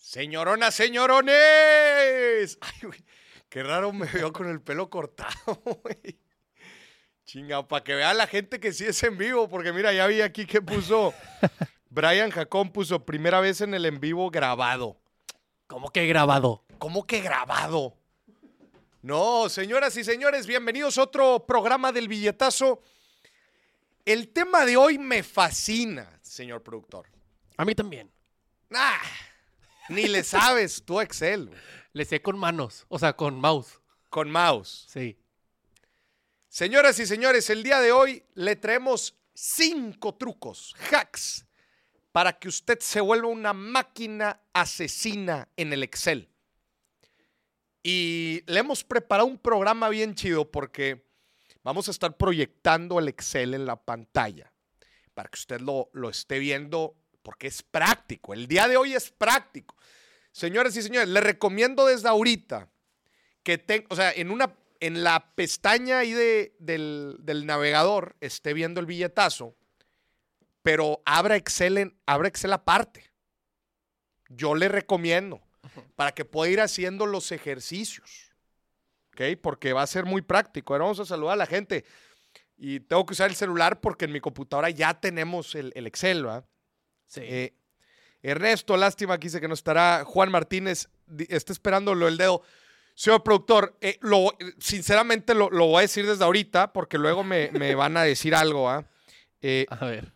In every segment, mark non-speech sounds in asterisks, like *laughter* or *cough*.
Señoronas, señorones. *laughs* Ay, güey. Qué raro me veo con el pelo cortado, *laughs* güey. Chinga, para que vea la gente que sí es en vivo, porque mira, ya vi aquí que puso. *laughs* Brian Jacón puso primera vez en el en vivo grabado. ¿Cómo que grabado? ¿Cómo que grabado? No, señoras y señores, bienvenidos a otro programa del billetazo. El tema de hoy me fascina, señor productor. A mí también. Ah, ni le sabes tú a Excel, güey. Le sé con manos, o sea, con mouse. con mouse. Sí. Señoras y señores, el día de hoy le traemos cinco trucos, hacks, para que usted se vuelva una máquina asesina en el Excel. Y le hemos preparado un programa bien chido porque vamos a estar proyectando el Excel en la pantalla para que usted lo, lo esté viendo porque es práctico. El día de hoy es práctico. Señores y señores, le recomiendo desde ahorita que tenga, o sea, en una en la pestaña ahí de- del, del navegador esté viendo el billetazo, pero abra Excel, en, abra Excel aparte. Yo le recomiendo para que pueda ir haciendo los ejercicios. ¿Ok? Porque va a ser muy práctico. Ahora vamos a saludar a la gente. Y tengo que usar el celular porque en mi computadora ya tenemos el, el Excel, ¿verdad? Sí. Eh, Ernesto, lástima que dice que no estará. Juan Martínez está esperando lo del dedo. Señor productor, eh, lo- sinceramente lo, lo voy a decir desde ahorita porque luego me, me *laughs* van a decir algo. ¿ah? Eh, a ver.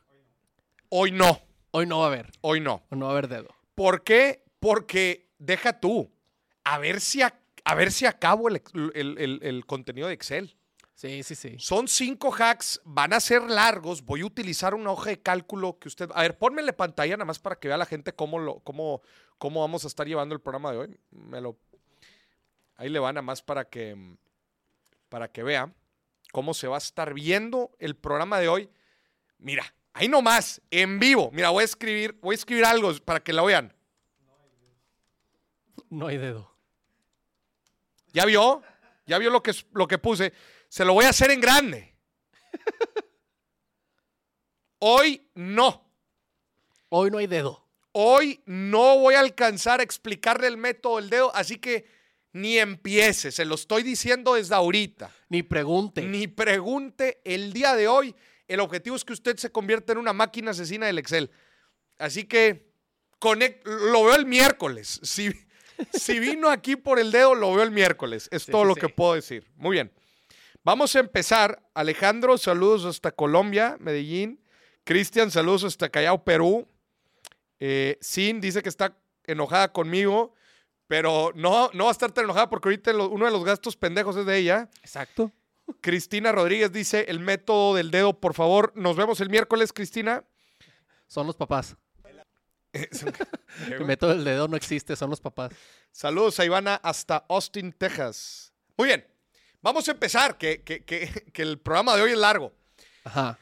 hoy no, Hoy no va a haber. hoy no. Hoy no va a haber dedo. ¿Por qué? Porque deja tú. A ver si, a, a ver si acabo el, el- el- el contenido de Excel. Sí, sí, sí. Son cinco hacks, van a ser largos. Voy a utilizar una hoja de cálculo que usted. A ver, pónmele pantalla nada más para que vea la gente cómo, lo, cómo, cómo vamos a estar llevando el programa de hoy. Me lo, ahí le va nada más para que, para que vea cómo se va a estar viendo el programa de hoy. Mira, ahí nomás, en vivo. Mira, voy a escribir, voy a escribir algo para que lo vean. No hay dedo. ¿Ya vio? ¿Ya vio lo que, lo que puse? Se lo voy a hacer en grande. Hoy no. Hoy no hay dedo. Hoy no voy a alcanzar a explicarle el método del dedo, así que ni empiece. Se lo estoy diciendo desde ahorita. Ni pregunte. Ni pregunte el día de hoy. El objetivo es que usted se convierta en una máquina asesina del Excel. Así que conect- lo veo el miércoles. Si, *laughs* si vino aquí por el dedo, lo veo el miércoles. Es Sí, todo sí, lo sí. que puedo decir. Muy bien. Vamos a empezar. Alejandro, saludos hasta Colombia, Medellín. Cristian, saludos hasta Callao, Perú. Eh, Sin dice que está enojada conmigo, pero no, no va a estar tan enojada porque ahorita lo- uno de los gastos pendejos es de ella. Exacto. Cristina Rodríguez dice el método del dedo, por favor. Nos vemos el miércoles, Cristina. Son los papás. ¿Qué, *laughs* El método del dedo no existe, son los papás. Saludos a Ivana hasta Austin, Texas. Muy bien, vamos a empezar, que, que- que- *laughs* que el programa de hoy es largo. Ajá.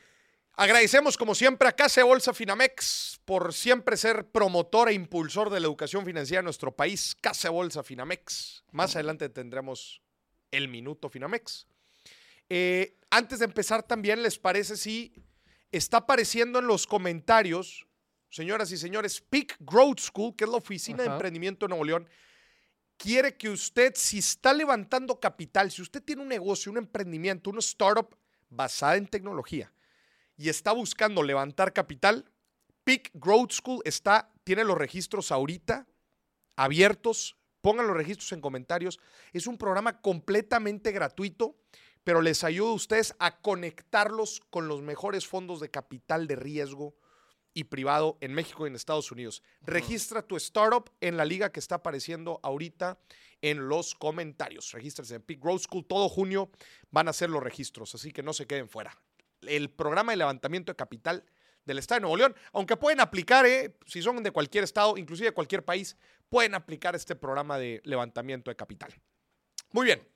Agradecemos como siempre a Casa Bolsa Finamex por siempre ser promotor e impulsor de la educación financiera en nuestro país. Casa Bolsa Finamex. Más adelante tendremos el minuto Finamex. Eh, antes de empezar también, ¿les parece si está apareciendo en los comentarios, señoras y señores, Peak Growth School, que es la oficina de emprendimiento de Nuevo León, quiere que usted, si está levantando capital, si usted tiene un negocio, un emprendimiento, una startup basada en tecnología y está buscando levantar capital, Peak Growth School está, tiene los registros ahorita abiertos. Pongan los registros en comentarios. Es un programa completamente gratuito, pero les ayuda a ustedes a conectarlos con los mejores fondos de capital de riesgo y privado en México y en Estados Unidos. Registra tu startup en la liga que está apareciendo ahorita en los comentarios. Regístrese en Peak Growth School. Todo junio van a ser los registros, así que no se queden fuera. El programa de levantamiento de capital del Estado de Nuevo León, aunque pueden aplicar, eh, si son de cualquier estado, inclusive de cualquier país, pueden aplicar este programa de levantamiento de capital. Muy bien.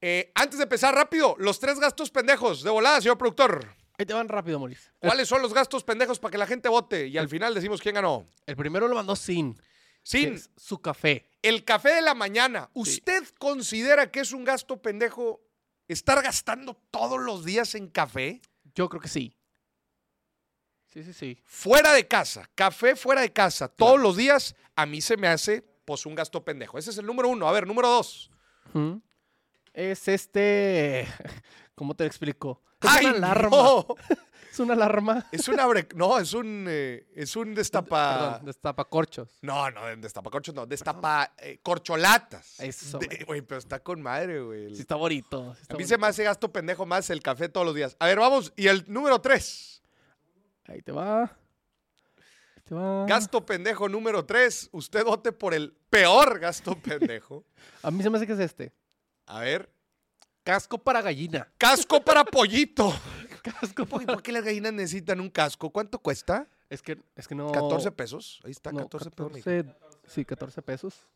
Eh, antes de empezar rápido, los tres gastos pendejos de volada, señor productor. Ahí te van rápido, Maurice. ¿Cuáles son los gastos pendejos para que la gente vote? Y al final decimos quién ganó. El primero lo mandó Sin. Sin es su café. el café de la mañana. ¿Usted considera que es un gasto pendejo estar gastando todos los días en café? Yo creo que sí. Sí, sí, sí. Fuera de casa, café fuera de casa, todos los días, a mí se me hace pues un gasto pendejo. Ese es el número uno. A ver, número dos. Es este. ¿Cómo te explico? Es ¡Ay, una alarma. no! *laughs* Es una alarma. Es un abre... No, es un... eh, es un destapa... Perdón, destapa corchos. No, no, destapa corchos, no. Destapa eh, corcholatas. Eso, güey. Pero está con madre, güey. Sí, está bonito. sí está A mí bonito. se me hace gasto pendejo más el café todos los días. A ver, vamos. Y el número tres. Ahí te va. Ahí te va. Gasto pendejo número tres. Usted vote por el peor gasto pendejo. *laughs* A mí se me hace que es este. A ver. Casco para gallina. Casco para pollito. *laughs* Casco para... ¿Por qué las gallinas necesitan un casco? ¿Cuánto cuesta? Es que, es que no... 14 pesos. Ahí está, no, 14 pesos. mijo. 14 Sí, 14 pesos.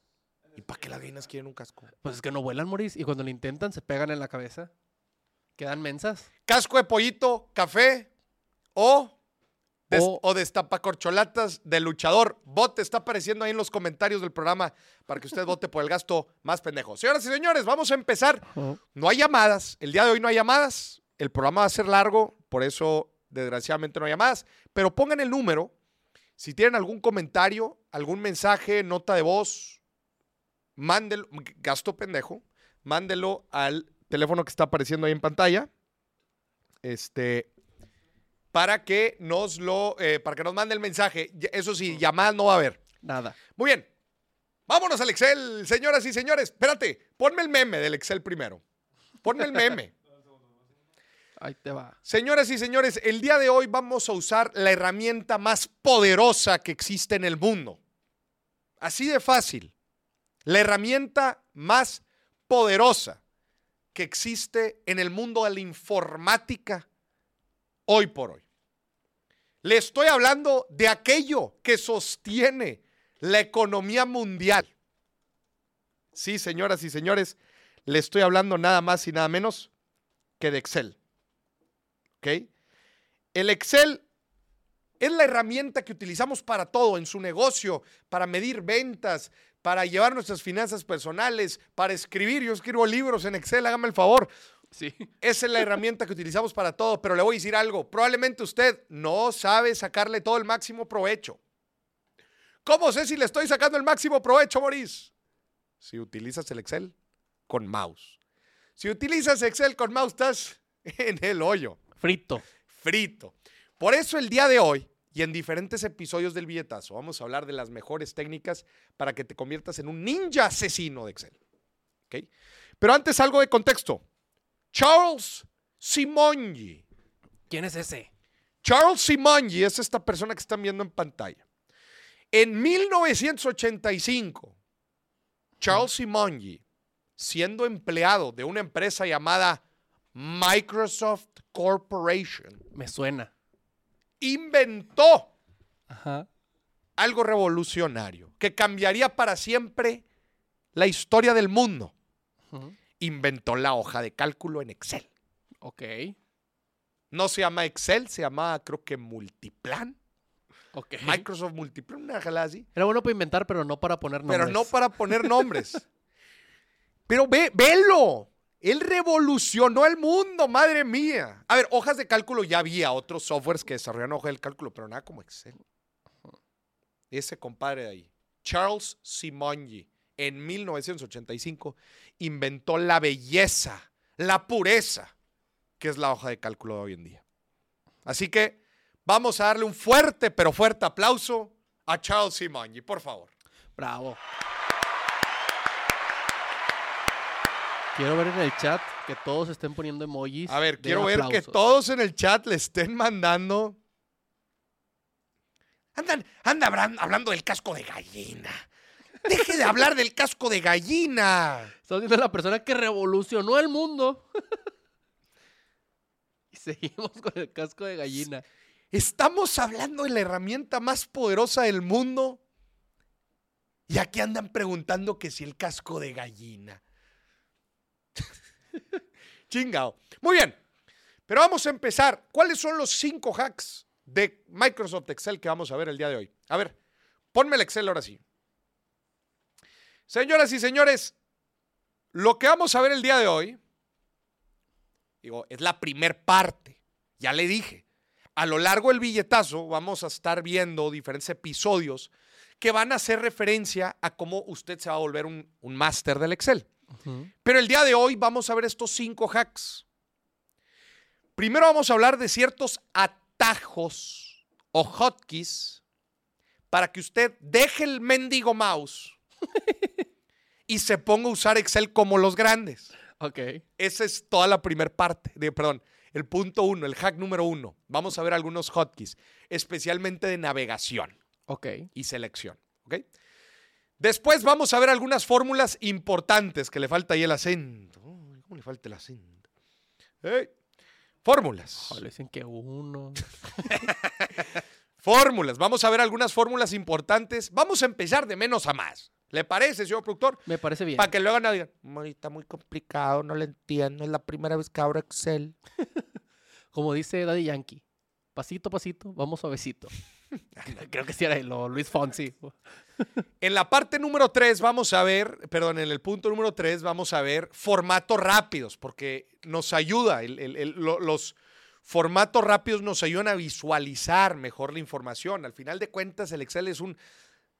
¿Y para qué las gallinas quieren un casco? Pues es que no vuelan, Moris. Y cuando lo intentan, se pegan en la cabeza. Quedan mensas. Casco de pollito, café o, des- O- o destapacorcholatas de luchador. Vote, está apareciendo ahí en los comentarios del programa para que usted vote por el gasto más pendejo. Señoras y señores, vamos a empezar. No hay llamadas. El día de hoy no hay llamadas. El programa va a ser largo, por eso desgraciadamente no hay llamadas. Pero pongan el número. Si tienen algún comentario, algún mensaje, nota de voz, mándelo, gasto pendejo, mándelo al teléfono que está apareciendo ahí en pantalla. Este, para que nos lo, eh, para que nos mande el mensaje. Eso sí, llamadas no va a haber. Nada. Muy bien. Vámonos al Excel, señoras y señores. Espérate, ponme el meme del Excel primero. Ponme el meme. *laughs* Ahí te va. Señoras y señores, el día de hoy vamos a usar la herramienta más poderosa que existe en el mundo. Así de fácil. La herramienta más poderosa que existe en el mundo de la informática hoy por hoy. Le estoy hablando de aquello que sostiene la economía mundial. Sí, señoras y señores, le estoy hablando nada más y nada menos que de Excel. ¿Ok? El Excel es la herramienta que utilizamos para todo en su negocio, para medir ventas, para llevar nuestras finanzas personales, para escribir. Yo escribo libros en Excel, hágame el favor. Sí. Esa es la herramienta que utilizamos para todo, pero le voy a decir algo. Probablemente usted no sabe sacarle todo el máximo provecho. ¿Cómo sé si le estoy sacando el máximo provecho, Maurice? Si utilizas el Excel con mouse. Si utilizas Excel con mouse, estás *laughs* en el hoyo Frito. frito. Por eso el día de hoy y en diferentes episodios del billetazo vamos a hablar de las mejores técnicas para que te conviertas en un ninja asesino de Excel. Pero antes algo de contexto. Charles Simonyi. ¿Quién es ese? Charles Simonyi es esta persona que están viendo en pantalla. En 1985, Charles Simonyi, siendo empleado de una empresa llamada Microsoft Corporation, Me suena. Inventó Ajá. algo revolucionario que cambiaría para siempre la historia del mundo. Inventó la hoja de cálculo en Excel. Ok. No se llama Excel, se llama creo que Multiplan. Ok. Microsoft Multiplan, una jalada así. Era bueno para inventar, pero no para poner nombres. Pero no para poner nombres. *laughs* Pero ve, velo. Él revolucionó el mundo, madre mía. A ver, hojas de cálculo ya había otros softwares que desarrollan hojas de cálculo, pero nada como Excel. Ese compadre de ahí, Charles Simonyi, en 1985, inventó la belleza, la pureza, que es la hoja de cálculo de hoy en día. Así que vamos a darle un fuerte, pero fuerte aplauso a Charles Simonyi, por favor. Bravo. Quiero ver en el chat que todos estén poniendo emojis. A ver, quiero ver que todos en el chat le estén mandando. Andan, anda hablan- hablando del casco de gallina. Deje de hablar del casco de gallina. Estamos viendo la persona que revolucionó el mundo. *laughs* y seguimos con el casco de gallina. Estamos hablando de la herramienta más poderosa del mundo. Y aquí andan preguntando que si el casco de gallina. *laughs* Chingao. Muy bien. Pero vamos a empezar. ¿Cuáles son los cinco hacks de Microsoft Excel que vamos a ver el día de hoy? A ver, ponme el Excel ahora sí. Señoras y señores, lo que vamos a ver el día de hoy, digo, es la primer parte. Ya le dije. A lo largo del billetazo vamos a estar viendo diferentes episodios que van a hacer referencia a cómo usted se va a volver un, un máster del Excel. Pero el día de hoy vamos a ver estos cinco hacks. Primero vamos a hablar de ciertos atajos o hotkeys para que usted deje el mendigo mouse y se ponga a usar Excel como los grandes. Ok. Esa es toda la primera parte, de, perdón, el punto uno, el hack número uno. Vamos a ver algunos hotkeys, especialmente de navegación Ok. y selección. ¿ok? Después vamos a ver algunas fórmulas importantes que le falta ahí el acento. ¿Cómo le falta el acento? Ey, Fórmulas. Joder, dicen que uno. *laughs* Fórmulas. Vamos a ver algunas fórmulas importantes. Vamos a empezar de menos a más. ¿Le parece, señor productor? Me parece bien. Para que luego no digan, "Ay, está muy complicado, no lo entiendo, es la primera vez que abro Excel. *laughs* Como dice Daddy Yankee. Pasito a pasito, vamos suavecito. *laughs* Creo que sí era o Luis Fonsi. En la parte número 3 vamos a ver, perdón, en el punto número 3 vamos a ver formatos rápidos, porque nos ayuda, el- el- el- lo- los formatos rápidos nos ayudan a visualizar mejor la información. Al final de cuentas, el Excel es un,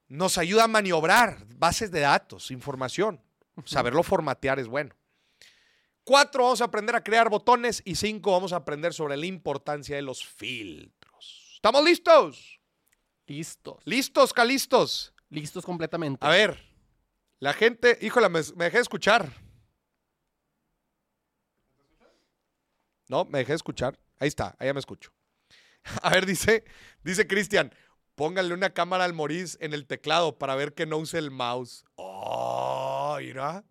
nos ayuda a maniobrar bases de datos, información. Saberlo formatear es bueno. Cuatro, vamos a aprender a crear botones y cinco, vamos a aprender sobre la importancia de los filtros. ¿Estamos listos? Listos. ¿Listos, calistos? Listos completamente. A ver, la gente, híjole, me, me dejé de escuchar. No, me dejé de escuchar. Ahí está, ahí ya me escucho. *laughs* A ver, dice, dice Cristian, pónganle una cámara al Moris en el teclado para ver que no use el mouse. Oh, mira.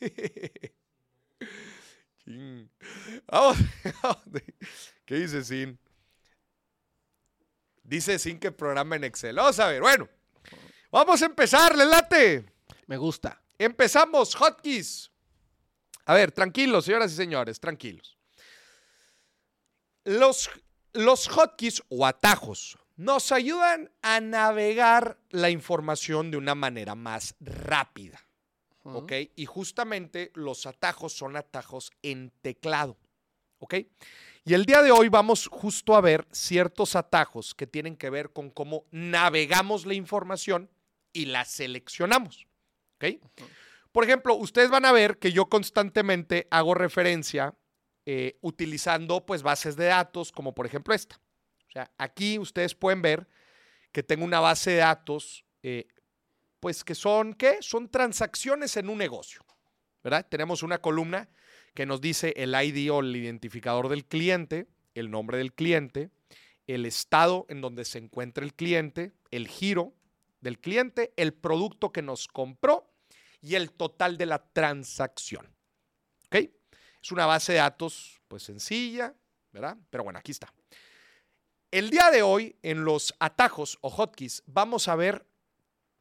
*laughs* *laughs* Vamos. ¿Qué dice Sin? Dice Sin que programa en Excel. Vamos a ver, bueno. Vamos a empezar, le late. Me gusta. Empezamos, hotkeys. A ver, tranquilos, señoras y señores, tranquilos. Los, los hotkeys o atajos nos ayudan a navegar la información de una manera más rápida. ¿ok? Y justamente los atajos son atajos en teclado, ¿ok? Y el día de hoy vamos justo a ver ciertos atajos que tienen que ver con cómo navegamos la información y la seleccionamos, ¿ok? Por ejemplo, ustedes van a ver que yo constantemente hago referencia eh, utilizando pues bases de datos como por ejemplo esta. O sea, aquí ustedes pueden ver que tengo una base de datos eh, pues que son, ¿qué? Son transacciones en un negocio, ¿verdad? Tenemos una columna que nos dice el ID o el identificador del cliente, el nombre del cliente, el estado en donde se encuentra el cliente, el giro del cliente, el producto que nos compró y el total de la transacción. ¿Ok? Es una base de datos, pues sencilla, ¿verdad? Pero bueno, aquí está. El día de hoy, en los atajos o hotkeys, vamos a ver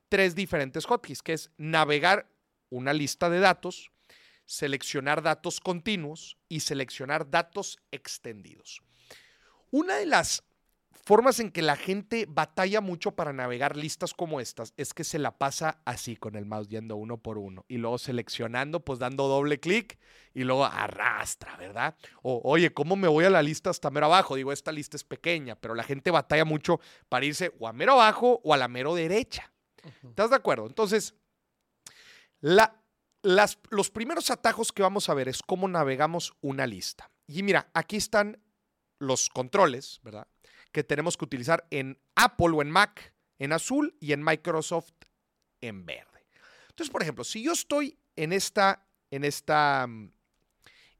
tres diferentes hotkeys, que es navegar una lista de datos, seleccionar datos continuos y seleccionar datos extendidos. Una de las formas en que la gente batalla mucho para navegar listas como estas es que se la pasa así con el mouse yendo uno por uno y luego seleccionando, pues dando doble clic y luego arrastra, ¿verdad? O oye, ¿cómo me voy a la lista hasta mero abajo? Digo, esta lista es pequeña, pero la gente batalla mucho para irse o a mero abajo o a la mero derecha. ¿Estás de acuerdo? Entonces, la, las, los primeros atajos que vamos a ver es cómo navegamos una lista. Y mira, aquí están los controles, ¿verdad? Que tenemos que utilizar en Apple o en Mac en azul y en Microsoft en verde. Entonces, por ejemplo, si yo estoy en esta, en esta,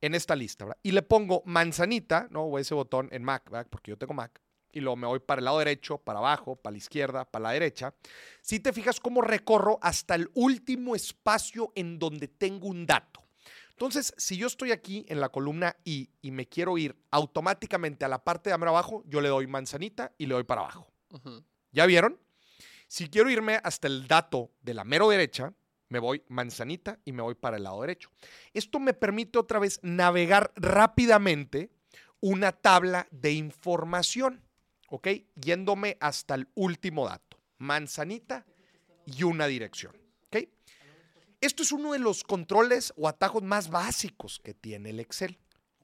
en esta lista. Y le pongo manzanita, ¿no? O ese botón en Mac, ¿verdad? Porque yo tengo Mac. Y luego me voy para el lado derecho, para abajo, para la izquierda, para la derecha. Si te fijas cómo recorro hasta el último espacio en donde tengo un dato. Entonces, si yo estoy aquí en la columna I y me quiero ir automáticamente a la parte de abajo, yo le doy manzanita y le doy para abajo. ¿Ya vieron? Si quiero irme hasta el dato de la mero derecha, me voy manzanita y me voy para el lado derecho. Esto me permite otra vez navegar rápidamente una tabla de información, ¿ok? Yéndome hasta el último dato, manzanita y una dirección. Esto es uno de los controles o atajos más básicos que tiene el Excel.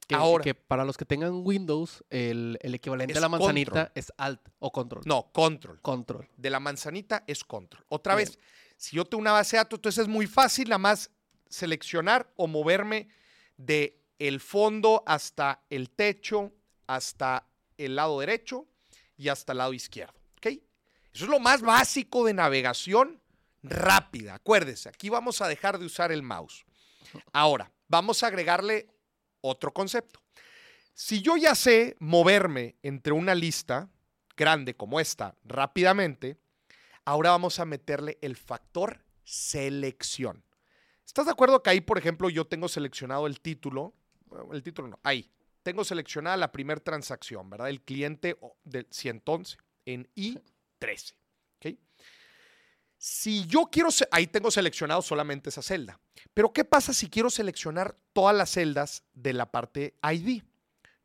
Que, Ahora. que para los que tengan Windows, el, el equivalente a la manzanita control. es Alt o Control. No, control. Control. De la manzanita es control. Otra Bien. vez, si yo tengo una base de datos, entonces es muy fácil nada más seleccionar o moverme de el fondo hasta el techo, hasta el lado derecho y hasta el lado izquierdo. ¿ok? Eso es lo más básico de navegación rápida. Acuérdese, aquí vamos a dejar de usar el mouse. Ahora, vamos a agregarle otro concepto. Si yo ya sé moverme entre una lista grande como esta rápidamente, ahora vamos a meterle el factor selección. ¿Estás de acuerdo que ahí, por ejemplo, yo tengo seleccionado el título? El título no, ahí. Tengo seleccionada la primera transacción, ¿verdad? El cliente del 111 en I13. Si yo quiero, ahí tengo seleccionado solamente esa celda. Pero ¿qué pasa si quiero seleccionar todas las celdas de la parte ID?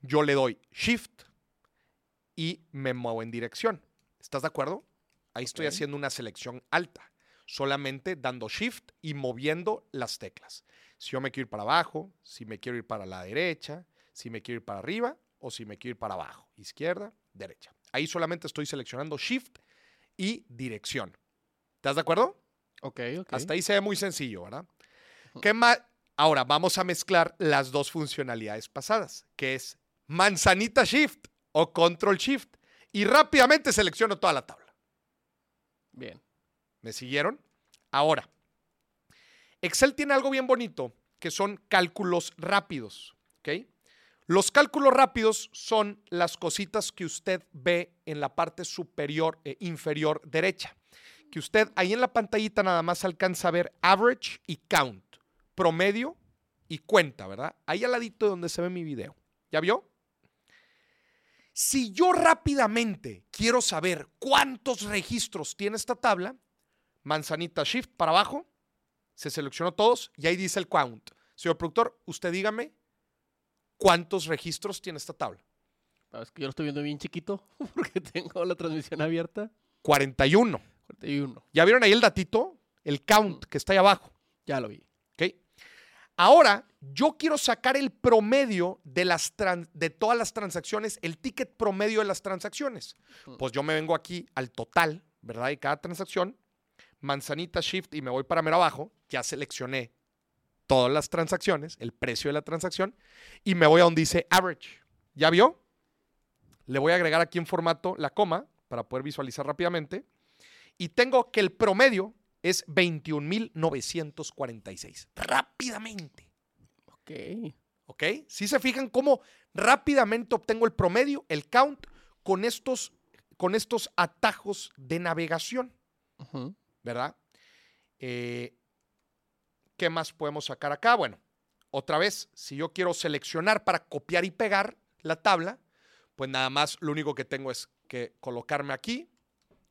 Yo le doy Shift y me muevo en dirección. ¿Estás de acuerdo? Ahí estoy haciendo una selección alta, solamente dando Shift y moviendo las teclas. Si yo me quiero ir para abajo, si me quiero ir para la derecha, si me quiero ir para arriba o si me quiero ir para abajo, izquierda, derecha. Ahí solamente estoy seleccionando Shift y dirección. ¿Estás de acuerdo? Ok, ok. Hasta ahí se ve muy sencillo, ¿verdad? ¿Qué más? Ahora vamos a mezclar las dos funcionalidades pasadas, que es manzanita shift o control shift. Y rápidamente selecciono toda la tabla. Bien. ¿Me siguieron? Ahora, Excel tiene algo bien bonito, que son cálculos rápidos. ¿ok? Los cálculos rápidos son las cositas que usted ve en la parte superior e inferior derecha. Que usted ahí en la pantallita nada más alcanza a ver average y count, promedio y cuenta, ¿verdad? Ahí al ladito de donde se ve mi video. ¿Ya vio? Si yo rápidamente quiero saber cuántos registros tiene esta tabla, manzanita shift para abajo, se seleccionó todos y ahí dice el count. Señor productor, usted dígame cuántos registros tiene esta tabla. Ah, Es que yo lo estoy viendo bien chiquito *laughs* porque tengo la transmisión abierta. 41. 41. ¿Ya vieron ahí el datito? El count que está ahí abajo. Ya lo vi. ¿ok? Ahora, yo quiero sacar el promedio de, las de todas las transacciones, el ticket promedio de las transacciones. Pues yo me vengo aquí al total, ¿verdad? De cada transacción, manzanita shift y me voy para mero abajo. Ya seleccioné todas las transacciones, el precio de la transacción, y me voy a donde dice average. ¿Ya vio? Le voy a agregar aquí en formato la coma para poder visualizar rápidamente. Y tengo que el promedio es 21.946. Rápidamente. Ok. ¿Ok? Si se fijan cómo rápidamente obtengo el promedio, el count, con estos, con estos atajos de navegación. ¿verdad? Eh, ¿Qué más podemos sacar acá? Bueno, otra vez, si yo quiero seleccionar para copiar y pegar la tabla, pues nada más lo único que tengo es que colocarme aquí,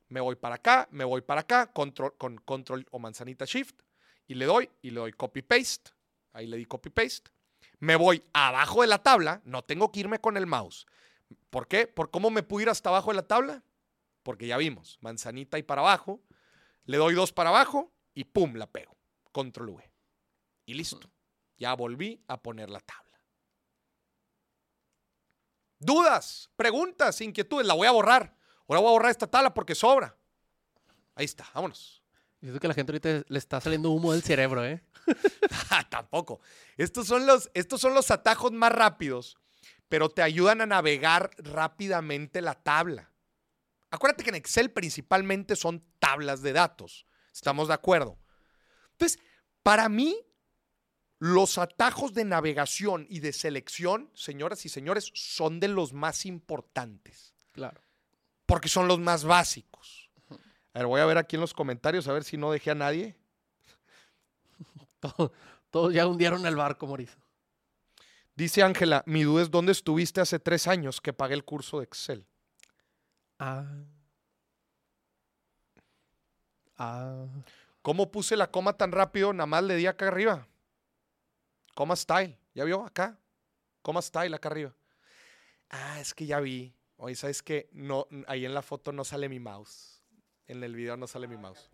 me voy para acá, me voy para acá, control, con control o manzanita shift, y le doy, y le doy copy paste, ahí le di copy paste, me voy abajo de la tabla, no tengo que irme con el mouse. ¿Por qué? ¿Por cómo me puedo ir hasta abajo de la tabla? Porque ya vimos, manzanita y para abajo, le doy dos para abajo y pum, la pego. Control V. Y listo. Ya volví a poner la tabla. Dudas, preguntas, inquietudes, la voy a borrar. Ahora voy a borrar esta tabla porque sobra. Ahí está, vámonos. Siento que a la gente ahorita le está saliendo humo del cerebro, ¿eh? *laughs* Ah, Tampoco. Estos son, los, estos son los atajos más rápidos, pero te ayudan a navegar rápidamente la tabla. Acuérdate que en Excel principalmente son tablas de datos. ¿Estamos de acuerdo? Entonces, para mí, los atajos de navegación y de selección, señoras y señores, son de los más importantes, Claro. Porque son los más básicos. A ver, voy a ver aquí en los comentarios, a ver si no dejé a nadie. *laughs* Todo- todos ya hundieron el barco, Mauricio. Dice Ángela, mi duda es dónde estuviste hace tres años que pagué el curso de Excel. Ah. Ah. ¿Cómo puse la coma tan rápido? Nada más le di acá arriba. Coma style. ¿Ya vio? Acá. Coma style acá arriba. Ah, es que ya vi. Oye, ¿sabes qué? No, ahí en la foto no sale mi mouse. En el video no sale mi mouse.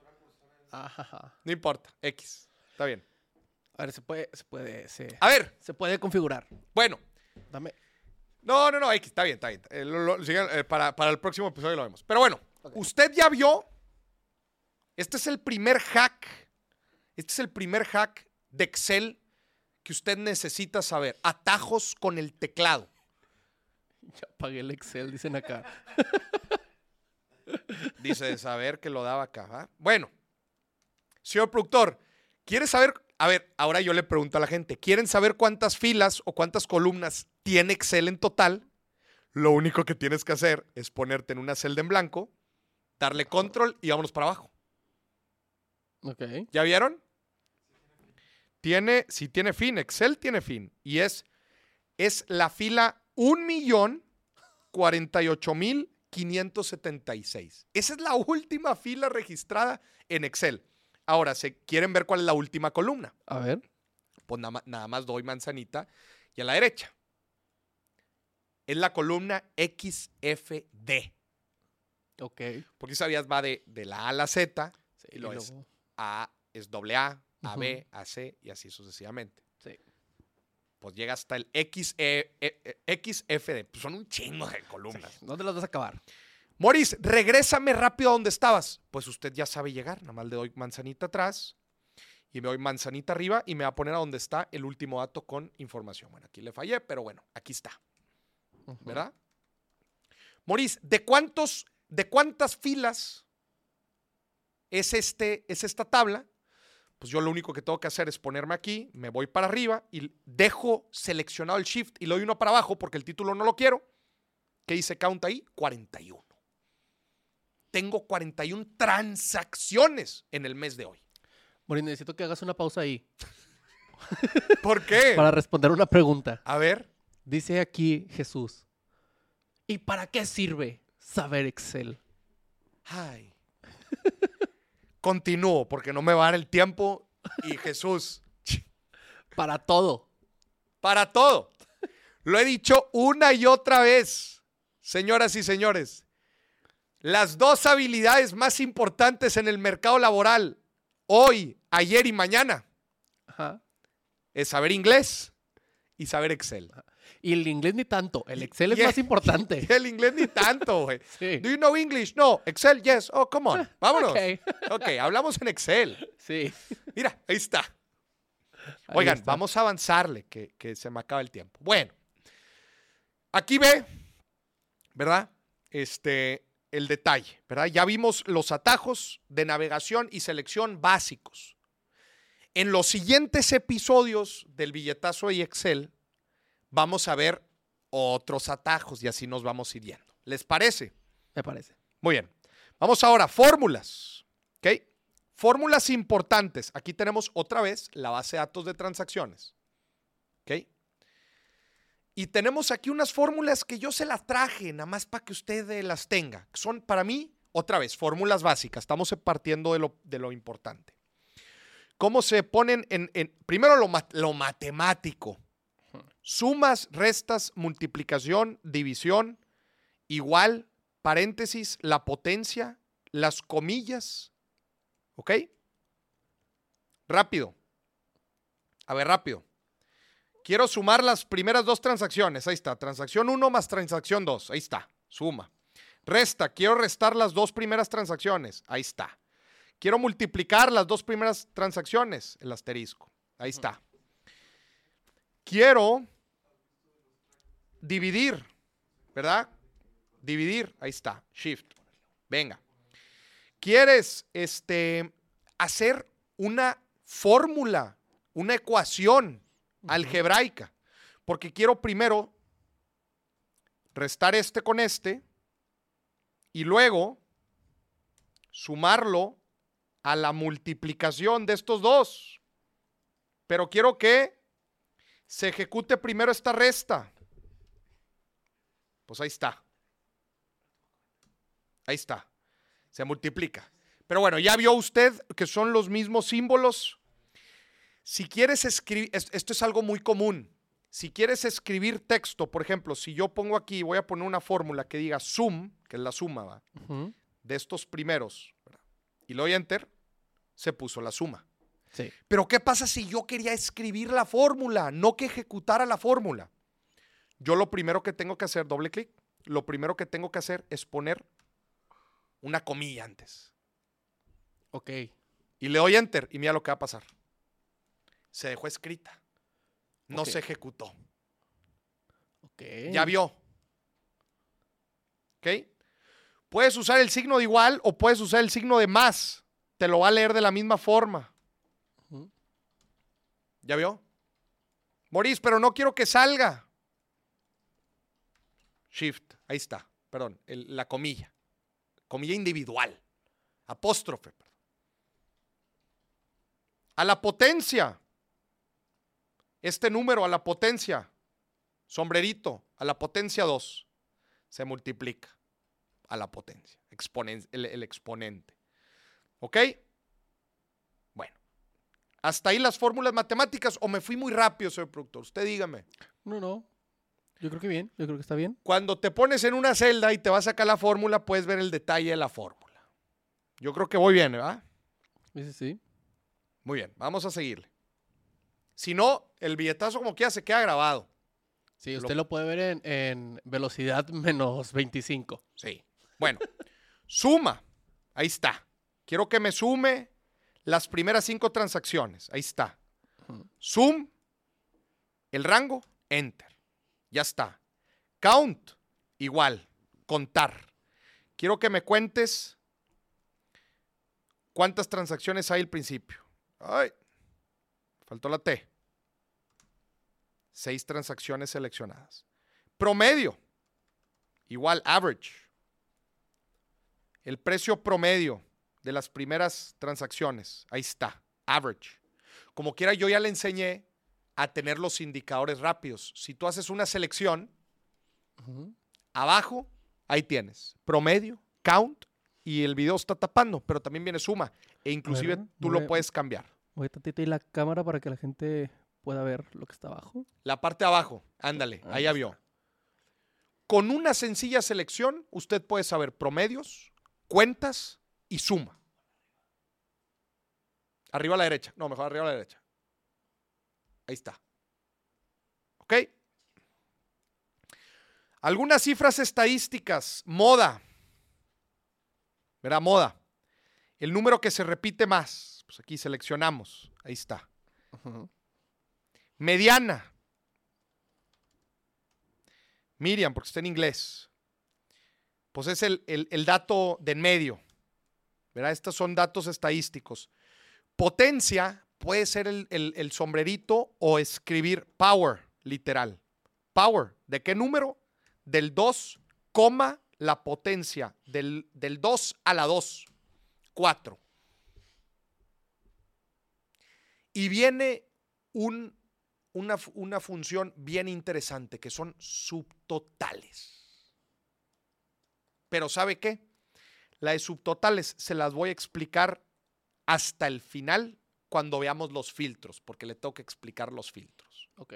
No importa. X. Está bien. A ver, se puede, se puede, se, A ver, se puede configurar. bueno. Dame. No, no, no, X, está bien, está bien. Eh, lo- lo- sigan, eh, para, para el próximo episodio lo vemos. Pero bueno, usted ya vio. Este es el primer hack. Este es el primer hack de Excel que usted necesita saber. Atajos con el teclado. *laughs* Ya pagué el Excel, dicen acá. *laughs* Dice de saber que lo daba acá. ¿va? Bueno, señor productor, ¿quiere saber? A ver, ahora yo le pregunto a la gente, ¿quieren saber cuántas filas o cuántas columnas tiene Excel en total? Lo único que tienes que hacer es ponerte en una celda en blanco, darle control y vámonos para abajo. Ok. ¿Ya vieron? Tiene, si tiene fin, Excel tiene fin. Y es, es la fila 1.048.576. Esa es la última fila registrada en Excel. Ahora, ¿se quieren ver cuál es la última columna? A ver. Pues nada, más doy manzanita y a la derecha. Es la columna XFD. Ok. Porque sabías, va de, de la A a la Z, Sí, Y lo es. luego- A es doble A, AB, Ujú. AC y así sucesivamente. Pues llega hasta el X, E, E, E, XFD. Pues son un chingo de columnas. ¿Dónde las vas a acabar? Moris, regrésame rápido a donde estabas. Pues usted ya sabe llegar. Nada más le doy manzanita atrás y me doy manzanita arriba y me va a poner a donde está el último dato con información. Bueno, aquí le fallé, pero bueno, aquí está. ¿Verdad? Moris, ¿de cuántos, de cuántas filas es, este, es esta tabla? Pues yo lo único que tengo que hacer es ponerme aquí, me voy para arriba y dejo seleccionado el shift y lo doy uno para abajo porque el título no lo quiero. ¿Qué dice count ahí? 41. Tengo 41 transacciones en el mes de hoy. Morín, necesito que hagas una pausa ahí *laughs* ¿Por qué? para responder una pregunta. A ver. Dice aquí Jesús. ¿Y para qué sirve saber Excel? Ay. Continúo porque no me va a dar el tiempo y *laughs* Jesús, Para todo. para todo. Lo he dicho una y otra vez, señoras y señores. Las dos habilidades más importantes en el mercado laboral, hoy, ayer y mañana, Ajá. es saber inglés y saber Excel. Y el inglés ni tanto. El Excel es más importante. El inglés ni tanto, güey. *laughs* Sí. Do you know English? No. Excel, yes. Oh, come on. *laughs* Vámonos. Ok. *laughs* ok, hablamos en Excel. Sí. Mira, ahí está. Ahí Oigan, está. vamos a avanzarle, que, que se me acaba el tiempo. Bueno, aquí ve, ¿verdad? Este, el detalle, ¿verdad? Ya vimos los atajos de navegación y selección básicos. En los siguientes episodios del billetazo y Excel, vamos a ver otros atajos y así nos vamos hiriendo. ¿Les parece? Me parece. Muy bien. Vamos ahora, fórmulas. ¿Ok? Fórmulas importantes. Aquí tenemos otra vez la base de datos de transacciones. ¿Ok? Y tenemos aquí unas fórmulas que yo se las traje, nada más para que usted eh, las tenga. Son para mí, otra vez, fórmulas básicas. Estamos partiendo de lo, de lo importante. ¿Cómo se ponen en, en- primero lo, lo matemático? Sumas, restas, multiplicación, división, igual, paréntesis, la potencia, las comillas. ¿Ok? Rápido. A ver, rápido. Quiero sumar las primeras dos transacciones. Ahí está. Transacción 1 más transacción 2. Ahí está. Suma. Resta. Quiero restar las dos primeras transacciones. Ahí está. Quiero multiplicar las dos primeras transacciones. El asterisco. Ahí está. Quiero dividir. ¿Verdad? Dividir. Ahí está. Shift. Venga. ¿Quieres este, hacer una fórmula, una ecuación algebraica? Porque quiero primero restar este con este y luego sumarlo a la multiplicación de estos dos. Pero quiero que se ejecute primero esta resta. Pues ahí está. Ahí está. Se multiplica. Pero bueno, ya vio usted que son los mismos símbolos. Si quieres escribir, es- esto es algo muy común. Si quieres escribir texto, por ejemplo, si yo pongo aquí, voy a poner una fórmula que diga sum, que es la suma ¿va? De estos primeros, ¿verdad? y le doy enter, se puso la suma. Sí. Pero ¿qué pasa si yo quería escribir la fórmula, no que ejecutara la fórmula? Yo lo primero que tengo que hacer, doble clic, lo primero que tengo que hacer es poner una comilla antes. Ok. Y le doy enter y mira lo que va a pasar. Se dejó escrita. No se ejecutó. Ok. Ya vio. ¿Ok? Puedes usar el signo de igual o puedes usar el signo de más. Te lo va a leer de la misma forma. ¿Ya vio? Moris, pero no quiero que salga. Shift, ahí está. Perdón, la comilla. Comilla individual. Apóstrofe. perdón. A la potencia. Este número a la potencia. Sombrerito a la potencia 2. Se multiplica a la potencia. exponen- el, el exponente. ¿Ok? Hasta ahí las fórmulas matemáticas o me fui muy rápido, señor productor. Usted dígame. No, no. Yo creo que bien. Yo creo que está bien. Cuando te pones en una celda y te va a sacar la fórmula, puedes ver el detalle de la fórmula. Yo creo que voy bien, ¿verdad? Sí, sí, sí. Muy bien, vamos a seguirle. Si no, el billetazo como quiera se queda grabado. Sí, Lo- usted lo puede ver en, en velocidad *laughs* menos 25. Sí. Bueno, suma. Ahí está. Quiero que me sume las primeras cinco transacciones. Ahí está. Sum, el rango, enter. Ya está. Count, igual, contar. Quiero que me cuentes cuántas transacciones hay al principio. Ay, faltó la T. Seis transacciones seleccionadas. Promedio, igual, average. El precio promedio de las primeras transacciones. Ahí está, average. Como quiera, yo ya le enseñé a tener los indicadores rápidos. Si tú haces una selección, abajo, ahí tienes promedio, count, y el video está tapando, pero también viene suma. E inclusive ver, tú voy lo puedes cambiar. Voy tantito ahí la cámara para que la gente pueda ver lo que está abajo. La parte de abajo, ándale, Ahí ahí ya vio. Con una sencilla selección, usted puede saber promedios, cuentas y suma. Arriba a la derecha. No, mejor arriba a la derecha. Ahí está. ¿Ok? Algunas cifras estadísticas. Moda. Verá, moda. El número que se repite más. Pues aquí seleccionamos. Ahí está. Mediana. Miriam, porque está en inglés. Pues es el, el- el dato de en medio. ¿Verdad? Estos son datos estadísticos. Potencia puede ser el, sombrerito o escribir power, literal. Power. ¿De qué número? Del 2, coma la potencia. Del, del 2 a la 2. 4. Y viene un una, una función bien interesante, que son subtotales. Pero ¿sabe qué? La de subtotales se las voy a explicar hasta el final cuando veamos los filtros, porque le tengo que explicar los filtros. Ok.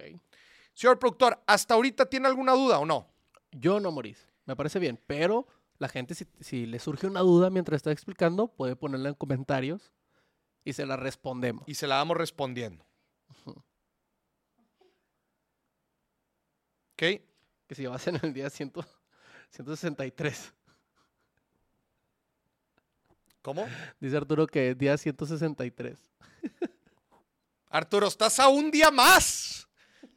Señor productor, ¿hasta ahorita tiene alguna duda o no? Yo no, Moris. Me parece bien, pero la gente, si, si le surge una duda mientras está explicando, puede ponerla en comentarios y se la respondemos. Y se la vamos respondiendo. ¿Ok? Que si vas en el día 100 163. ¿Cómo? Dice Arturo que es día 163. Arturo, estás a un día más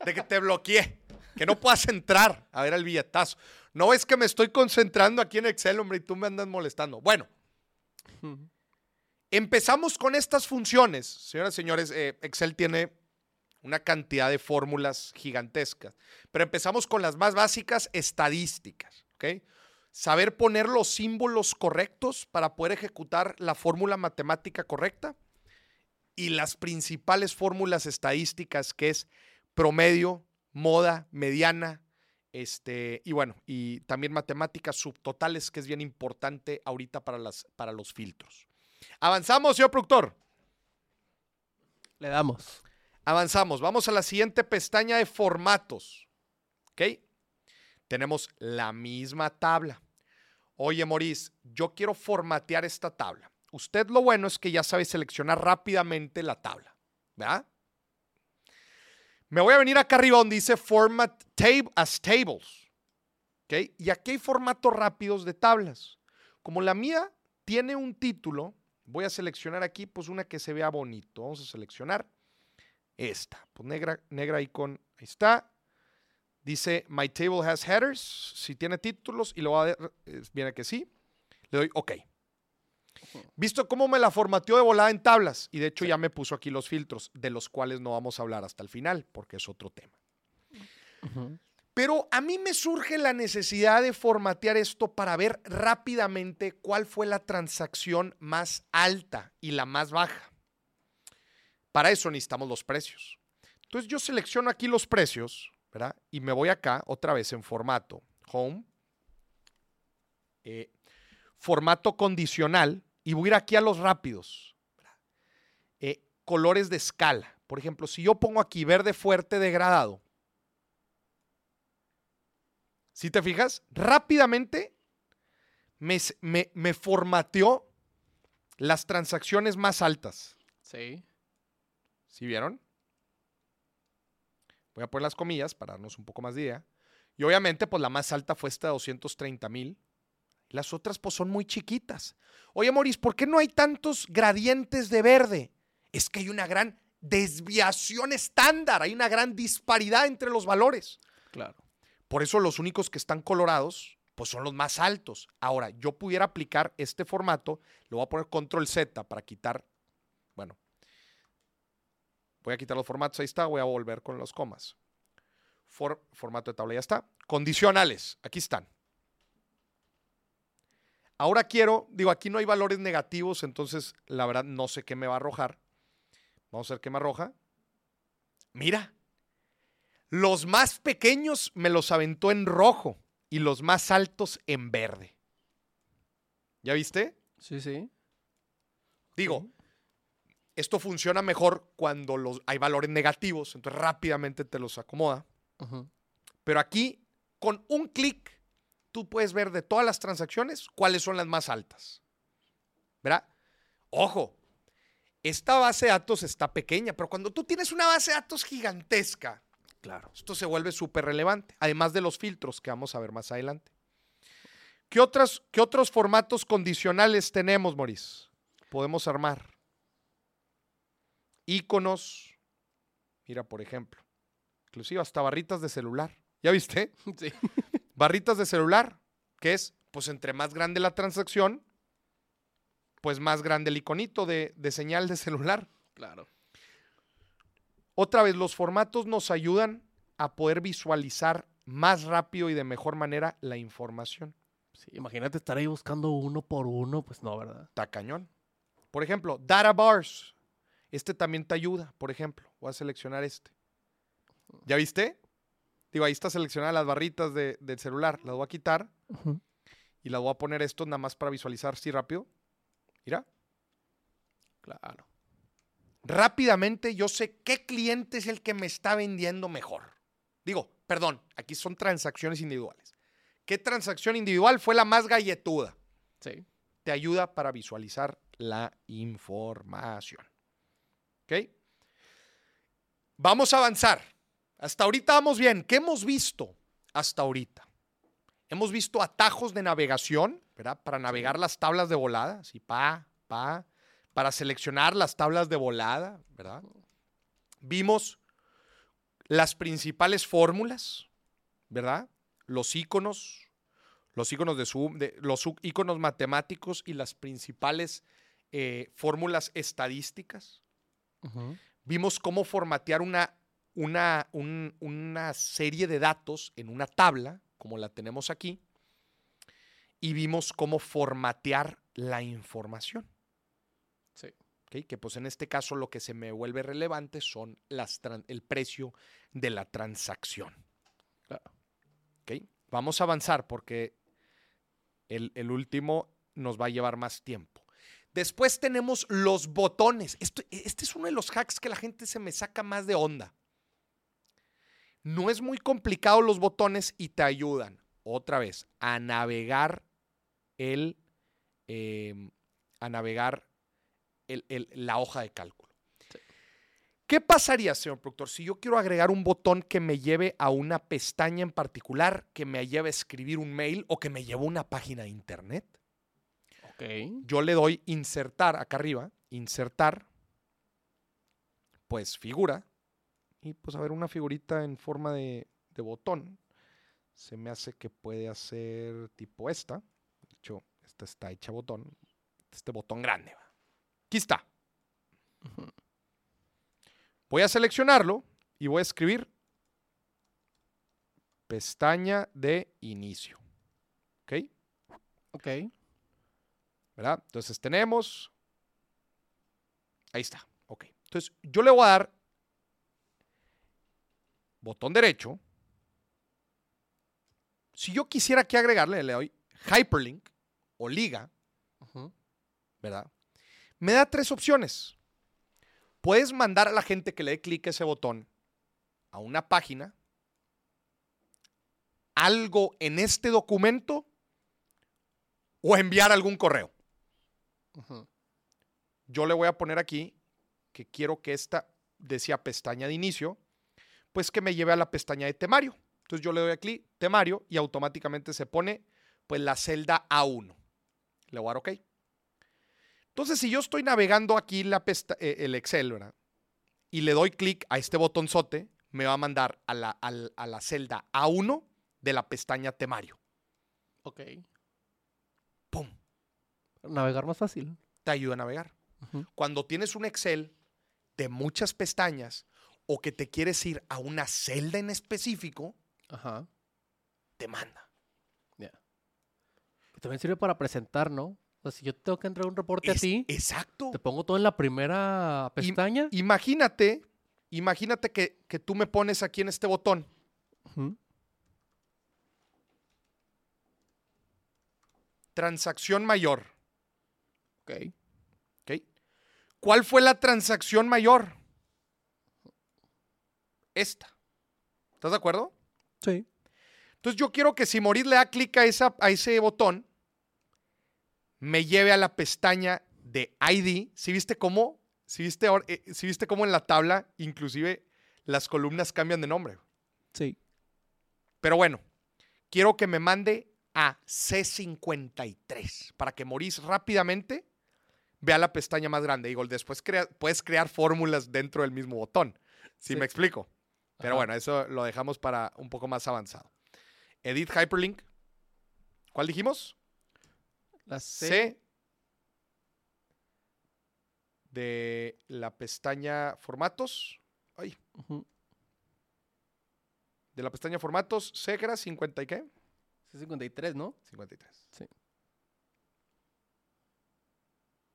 de que te bloqueé, que no puedas entrar a ver el billetazo. No es que me estoy concentrando aquí en Excel, hombre, y tú me andas molestando. Bueno, empezamos con estas funciones. Señoras y señores, eh, Excel tiene una cantidad de fórmulas gigantescas, pero empezamos con las más básicas, estadísticas, ¿ok? Saber poner los símbolos correctos para poder ejecutar la fórmula matemática correcta y las principales fórmulas estadísticas que es promedio, moda, mediana, este, y bueno, y también matemáticas subtotales, que es bien importante ahorita para, las, para los filtros. Avanzamos, señor productor. Le damos. Avanzamos. Vamos a la siguiente pestaña de formatos. ¿Ok? Tenemos la misma tabla. Oye, Maurice, yo quiero formatear esta tabla. Usted lo bueno es que ya sabe seleccionar rápidamente la tabla. ¿Verdad? Me voy a venir acá arriba donde dice Format table, as Tables. ¿Ok? Y aquí hay formatos rápidos de tablas. Como la mía tiene un título, voy a seleccionar aquí pues una que se vea bonito. Vamos a seleccionar esta. Pues negra, negra icon, ahí está. Dice My table has headers. Si tiene títulos y lo va a ver, viene que sí. Le doy OK. Visto cómo me la formateó de volada en tablas. Y de hecho ya me puso aquí los filtros, de los cuales no vamos a hablar hasta el final, porque es otro tema. Pero a mí me surge la necesidad de formatear esto para ver rápidamente cuál fue la transacción más alta y la más baja. Para eso necesitamos los precios. Entonces yo selecciono aquí los precios, ¿verdad? Y me voy acá otra vez en formato, home, eh, formato condicional, y voy a ir aquí a los rápidos. Eh, colores de escala. Por ejemplo, si yo pongo aquí verde fuerte degradado, si te fijas, rápidamente me, me, formateó las transacciones más altas. Sí. ¿Sí vieron? Voy a poner las comillas para darnos un poco más de idea. Y obviamente, pues la más alta fue esta de 230 mil. Las otras pues son muy chiquitas. Oye, Maurice, ¿por qué no hay tantos gradientes de verde? Es que hay una gran desviación estándar, hay una gran disparidad entre los valores. Claro. Por eso los únicos que están colorados pues son los más altos. Ahora, yo pudiera aplicar este formato, lo voy a poner control Z para quitar, voy a quitar los formatos, ahí está, voy a volver con los comas. formato de tabla, ya está. Condicionales, aquí están. Ahora quiero, digo, aquí no hay valores negativos, entonces la verdad no sé qué me va a arrojar. Vamos a ver qué me arroja. Mira, los más pequeños me los aventó en rojo y los más altos en verde. ¿Ya viste? Sí, sí. Digo, esto funciona mejor cuando los, hay valores negativos, entonces rápidamente te los acomoda. Pero aquí, con un clic, tú puedes ver de todas las transacciones cuáles son las más altas. ¿Verdad? Ojo, esta base de datos está pequeña, pero cuando tú tienes una base de datos gigantesca, claro, esto se vuelve súper relevante, además de los filtros que vamos a ver más adelante. ¿Qué, otros, ¿Qué otros formatos condicionales tenemos, Maurice? Podemos armar. Iconos. Mira, por ejemplo. Inclusive hasta barritas de celular. ¿Ya viste? *laughs* Sí barritas de celular, que es, pues entre más grande la transacción, pues más grande el iconito de, señal de celular. Claro. Otra vez, los formatos nos ayudan a poder visualizar más rápido y de mejor manera la información. Sí, imagínate estar ahí buscando uno por uno, pues no, ¿verdad? Está cañón. Por ejemplo, data bars. Este también te ayuda, por ejemplo. Voy a seleccionar este. ¿Ya viste? Digo, ahí está seleccionada las barritas del celular. Las voy a quitar y las voy a poner esto nada más para visualizar así rápido. Mira. Claro. Rápidamente yo sé qué cliente es el que me está vendiendo mejor. Digo, perdón, aquí son transacciones individuales. ¿Qué transacción individual fue la más galletuda? Sí. Te ayuda para visualizar la información. ¿Ok? Vamos a avanzar. Hasta ahorita vamos bien. ¿Qué hemos visto hasta ahorita? Hemos visto atajos de navegación, ¿verdad? Para navegar las tablas de volada, así, pa, pa, para seleccionar las tablas de volada, ¿verdad? Vimos las principales fórmulas, ¿verdad? Los iconos, los iconos de de, los iconos matemáticos y las principales eh, fórmulas estadísticas. Vimos cómo formatear una una, una serie de datos en una tabla, como la tenemos aquí, y vimos cómo formatear la información. Sí. Que pues en este caso lo que se me vuelve relevante son las el precio de la transacción. Vamos a avanzar porque el, el, último nos va a llevar más tiempo. Después tenemos los botones. este es uno de los hacks que la gente se me saca más de onda. No es muy complicado los botones y te ayudan, otra vez, a navegar el, em, a navegar la hoja de cálculo. ¿Qué pasaría, señor productor, si yo quiero agregar un botón que me lleve a una pestaña en particular, que me lleve a escribir un mail o que me lleve a una página de internet? Ok. Yo le doy insertar acá arriba, insertar, pues figura, y pues a ver una figurita en forma de, de botón. Se me hace que puede hacer tipo esta. De hecho, esta está hecha botón. Este botón grande. va. Aquí está. Voy a seleccionarlo y voy a escribir pestaña de inicio. ¿Ok? Ok. ¿Verdad? Entonces tenemos, ahí está, ok. Entonces yo le voy a dar botón derecho. Si yo quisiera que agregarle, le doy hyperlink o liga. ¿verdad? Me da tres opciones. Puedes mandar a la gente que le dé clic a ese botón a una página, algo en este documento o enviar algún correo. Yo le voy a poner aquí que quiero que esta decía pestaña de inicio, pues que me lleve a la pestaña de temario. Entonces yo le doy a clic temario y automáticamente se pone pues la celda A1. Le voy a dar OK. Entonces si yo estoy navegando aquí la pesta- eh, el Excel, ¿verdad? Y le doy clic a este botonzote, me va a mandar a la, al- a la celda A1 de la pestaña temario. Ok. ¡Pum! Navegar más fácil. Te ayuda a navegar. Cuando tienes un Excel de muchas pestañas o que te quieres ir a una celda en específico, Ajá. te manda. Ya. Pues También sirve para presentar, ¿no? O sea, si yo tengo que entregar un reporte a Es- ti, Exacto. te pongo todo en la primera pestaña. Imagínate, imagínate que, que tú me pones aquí en este botón, transacción mayor. Ok. ¿ok? ¿Cuál fue la transacción mayor? Esta. ¿Estás de acuerdo? Sí. Entonces yo quiero que si Moris le da clic a, esa, a ese botón, me lleve a la pestaña de ID. ¿Sí viste cómo? ¿Sí viste, eh, sí viste cómo en la tabla inclusive las columnas cambian de nombre? Sí. Pero bueno, quiero que me mande a C53 para que Moris rápidamente vea la pestaña más grande. Digo, después crea- puedes crear fórmulas dentro del mismo botón. Si Sí. me explico. Pero Ajá. bueno, eso lo dejamos para un poco más avanzado. Edit Hyperlink. ¿Cuál dijimos? La C. C de la pestaña formatos. Ay, de la pestaña formatos, C que era 50 y qué? C53, ¿no? 53. Sí.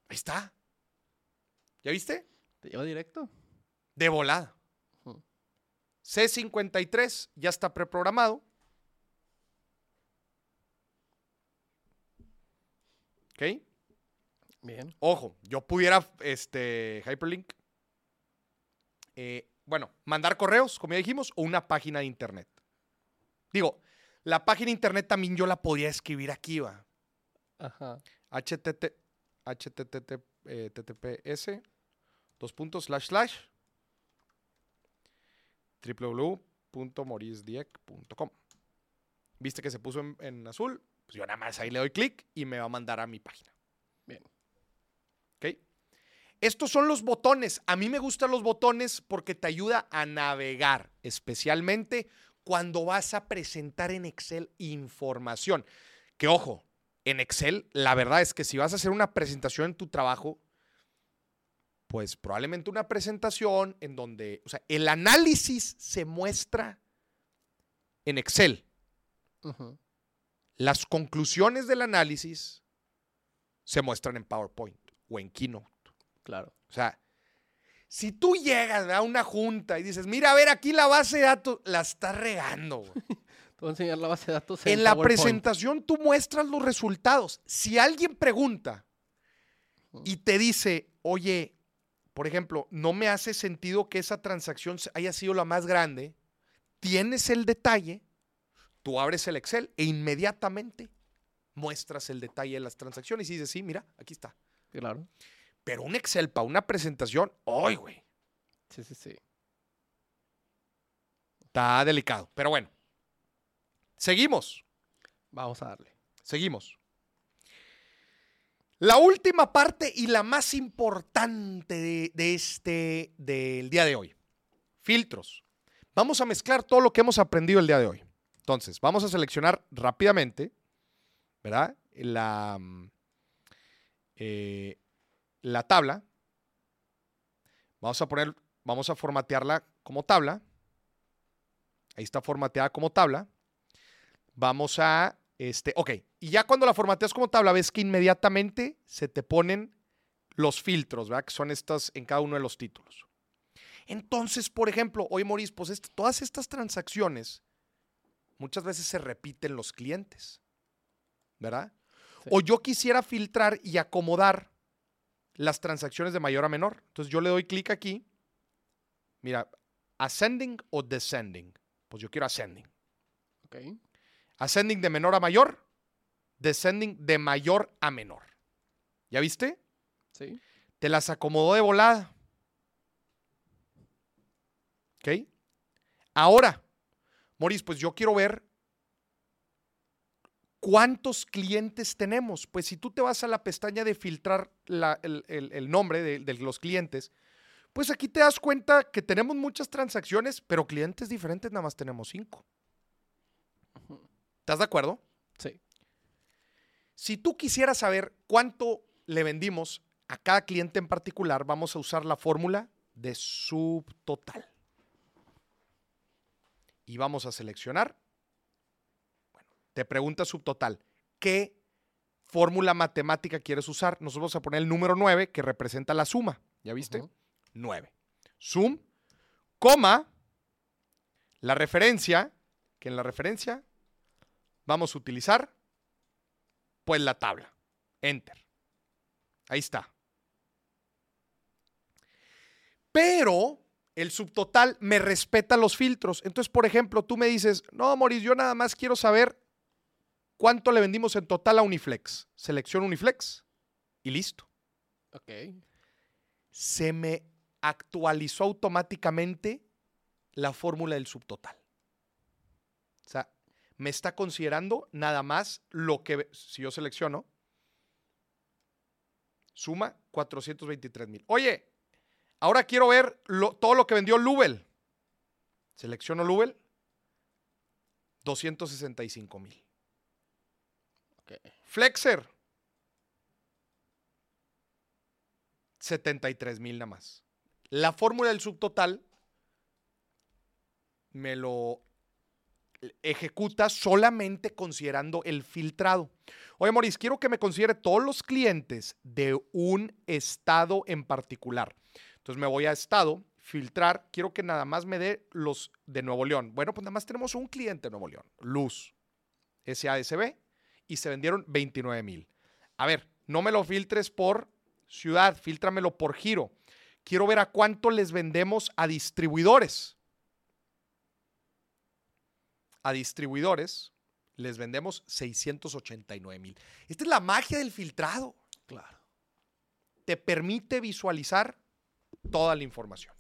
Ahí está. ¿Ya viste? Te lleva directo. De volada. Ujú. C53 ya está preprogramado. ¿Ok? Bien. Ojo, yo pudiera, este, Hyperlink, eh, bueno, mandar correos, como ya dijimos, o una página de internet. Digo, la página de internet también yo la podía escribir aquí, va. Ajá. http, http, eh, dos puntos, slash, slash, www.morisdieck.com. ¿Viste que se puso en, en azul? Pues yo nada más ahí le doy clic y me va a mandar a mi página. Bien. ¿Ok? Estos son los botones. A mí me gustan los botones porque te ayuda a navegar, especialmente cuando vas a presentar en Excel información. Que ojo, en Excel, la verdad es que si vas a hacer una presentación en tu trabajo, pues probablemente una presentación en donde, o sea, el análisis se muestra en Excel. Las conclusiones del análisis se muestran en PowerPoint o en Keynote. Claro. O sea, si tú llegas a una junta y dices, mira, a ver, aquí la base de datos, la estás regando. güey. *laughs* Te voy a enseñar la base de datos En la PowerPoint. presentación tú muestras los resultados. Si alguien pregunta y te dice, oye, por ejemplo, no me hace sentido que esa transacción haya sido la más grande, tienes el detalle, tú abres el Excel e inmediatamente muestras el detalle de las transacciones y dices, sí, mira, aquí está. Claro. Pero un Excel para una presentación, ¡ay, güey! Sí, sí, sí. Está delicado. Pero bueno. Seguimos. Vamos a darle. Seguimos. La última parte y la más importante de, de este del día de hoy. Filtros. Vamos a mezclar todo lo que hemos aprendido el día de hoy. Entonces, vamos a seleccionar rápidamente, ¿verdad? La, eh, la tabla. Vamos a poner, vamos a formatearla como tabla. Ahí está formateada como tabla. Vamos a, este, ok. Y ya cuando la formateas como tabla, ves que inmediatamente se te ponen los filtros, ¿verdad? Que son estas en cada uno de los títulos. Entonces, por ejemplo, hoy Maurice, pues est- todas estas transacciones muchas veces se repiten los clientes, ¿verdad? Sí. O yo quisiera filtrar y acomodar las transacciones de mayor a menor. Entonces yo le doy clic aquí. Mira, ascending o descending. Pues yo quiero ascending. Ok. Ascending de menor a mayor, descending de mayor a menor. ¿Ya viste? Sí. Te las acomodó de volada. ¿Ok? Ahora, Moris, pues yo quiero ver cuántos clientes tenemos. Pues si tú te vas a la pestaña de filtrar la- el, el- el nombre de, de los clientes, pues aquí te das cuenta que tenemos muchas transacciones, pero clientes diferentes nada más tenemos cinco. ¿Estás de acuerdo? Sí. Si tú quisieras saber cuánto le vendimos a cada cliente en particular, vamos a usar la fórmula de subtotal. Y vamos a seleccionar. Bueno, te pregunta subtotal, ¿qué fórmula matemática quieres usar? Nosotros vamos a poner el número 9 que representa la suma. ¿Ya viste? Ujú. 9. Sum, coma, la referencia, que en la referencia vamos a utilizar pues la tabla. Enter. Ahí está. Pero el subtotal me respeta los filtros. Entonces, por ejemplo, tú me dices, no, Moris, yo nada más quiero saber cuánto le vendimos en total a Uniflex. Selecciono Uniflex y listo. Ok. Se me actualizó automáticamente la fórmula del subtotal. O sea, me está considerando nada más lo que, si yo selecciono, suma 423 mil. Oye, ahora quiero ver lo- todo lo que vendió Lubel. Selecciono Lubel, 265 mil. Ok. Flexer, 73 mil nada más. La fórmula del subtotal me lo ejecuta solamente considerando el filtrado. Oye, Maurice, quiero que me considere todos los clientes de un estado en particular. Entonces me voy a estado, filtrar, quiero que nada más me dé los de Nuevo León. Bueno, pues nada más tenemos un cliente de Nuevo León, Luz, SASB, y se vendieron 29 mil. A ver, no me lo filtres por ciudad, filtramelo por giro. Quiero ver a cuánto les vendemos a distribuidores. A distribuidores les vendemos 689 mil. Esta es la magia del filtrado. Claro. Te permite visualizar toda la información.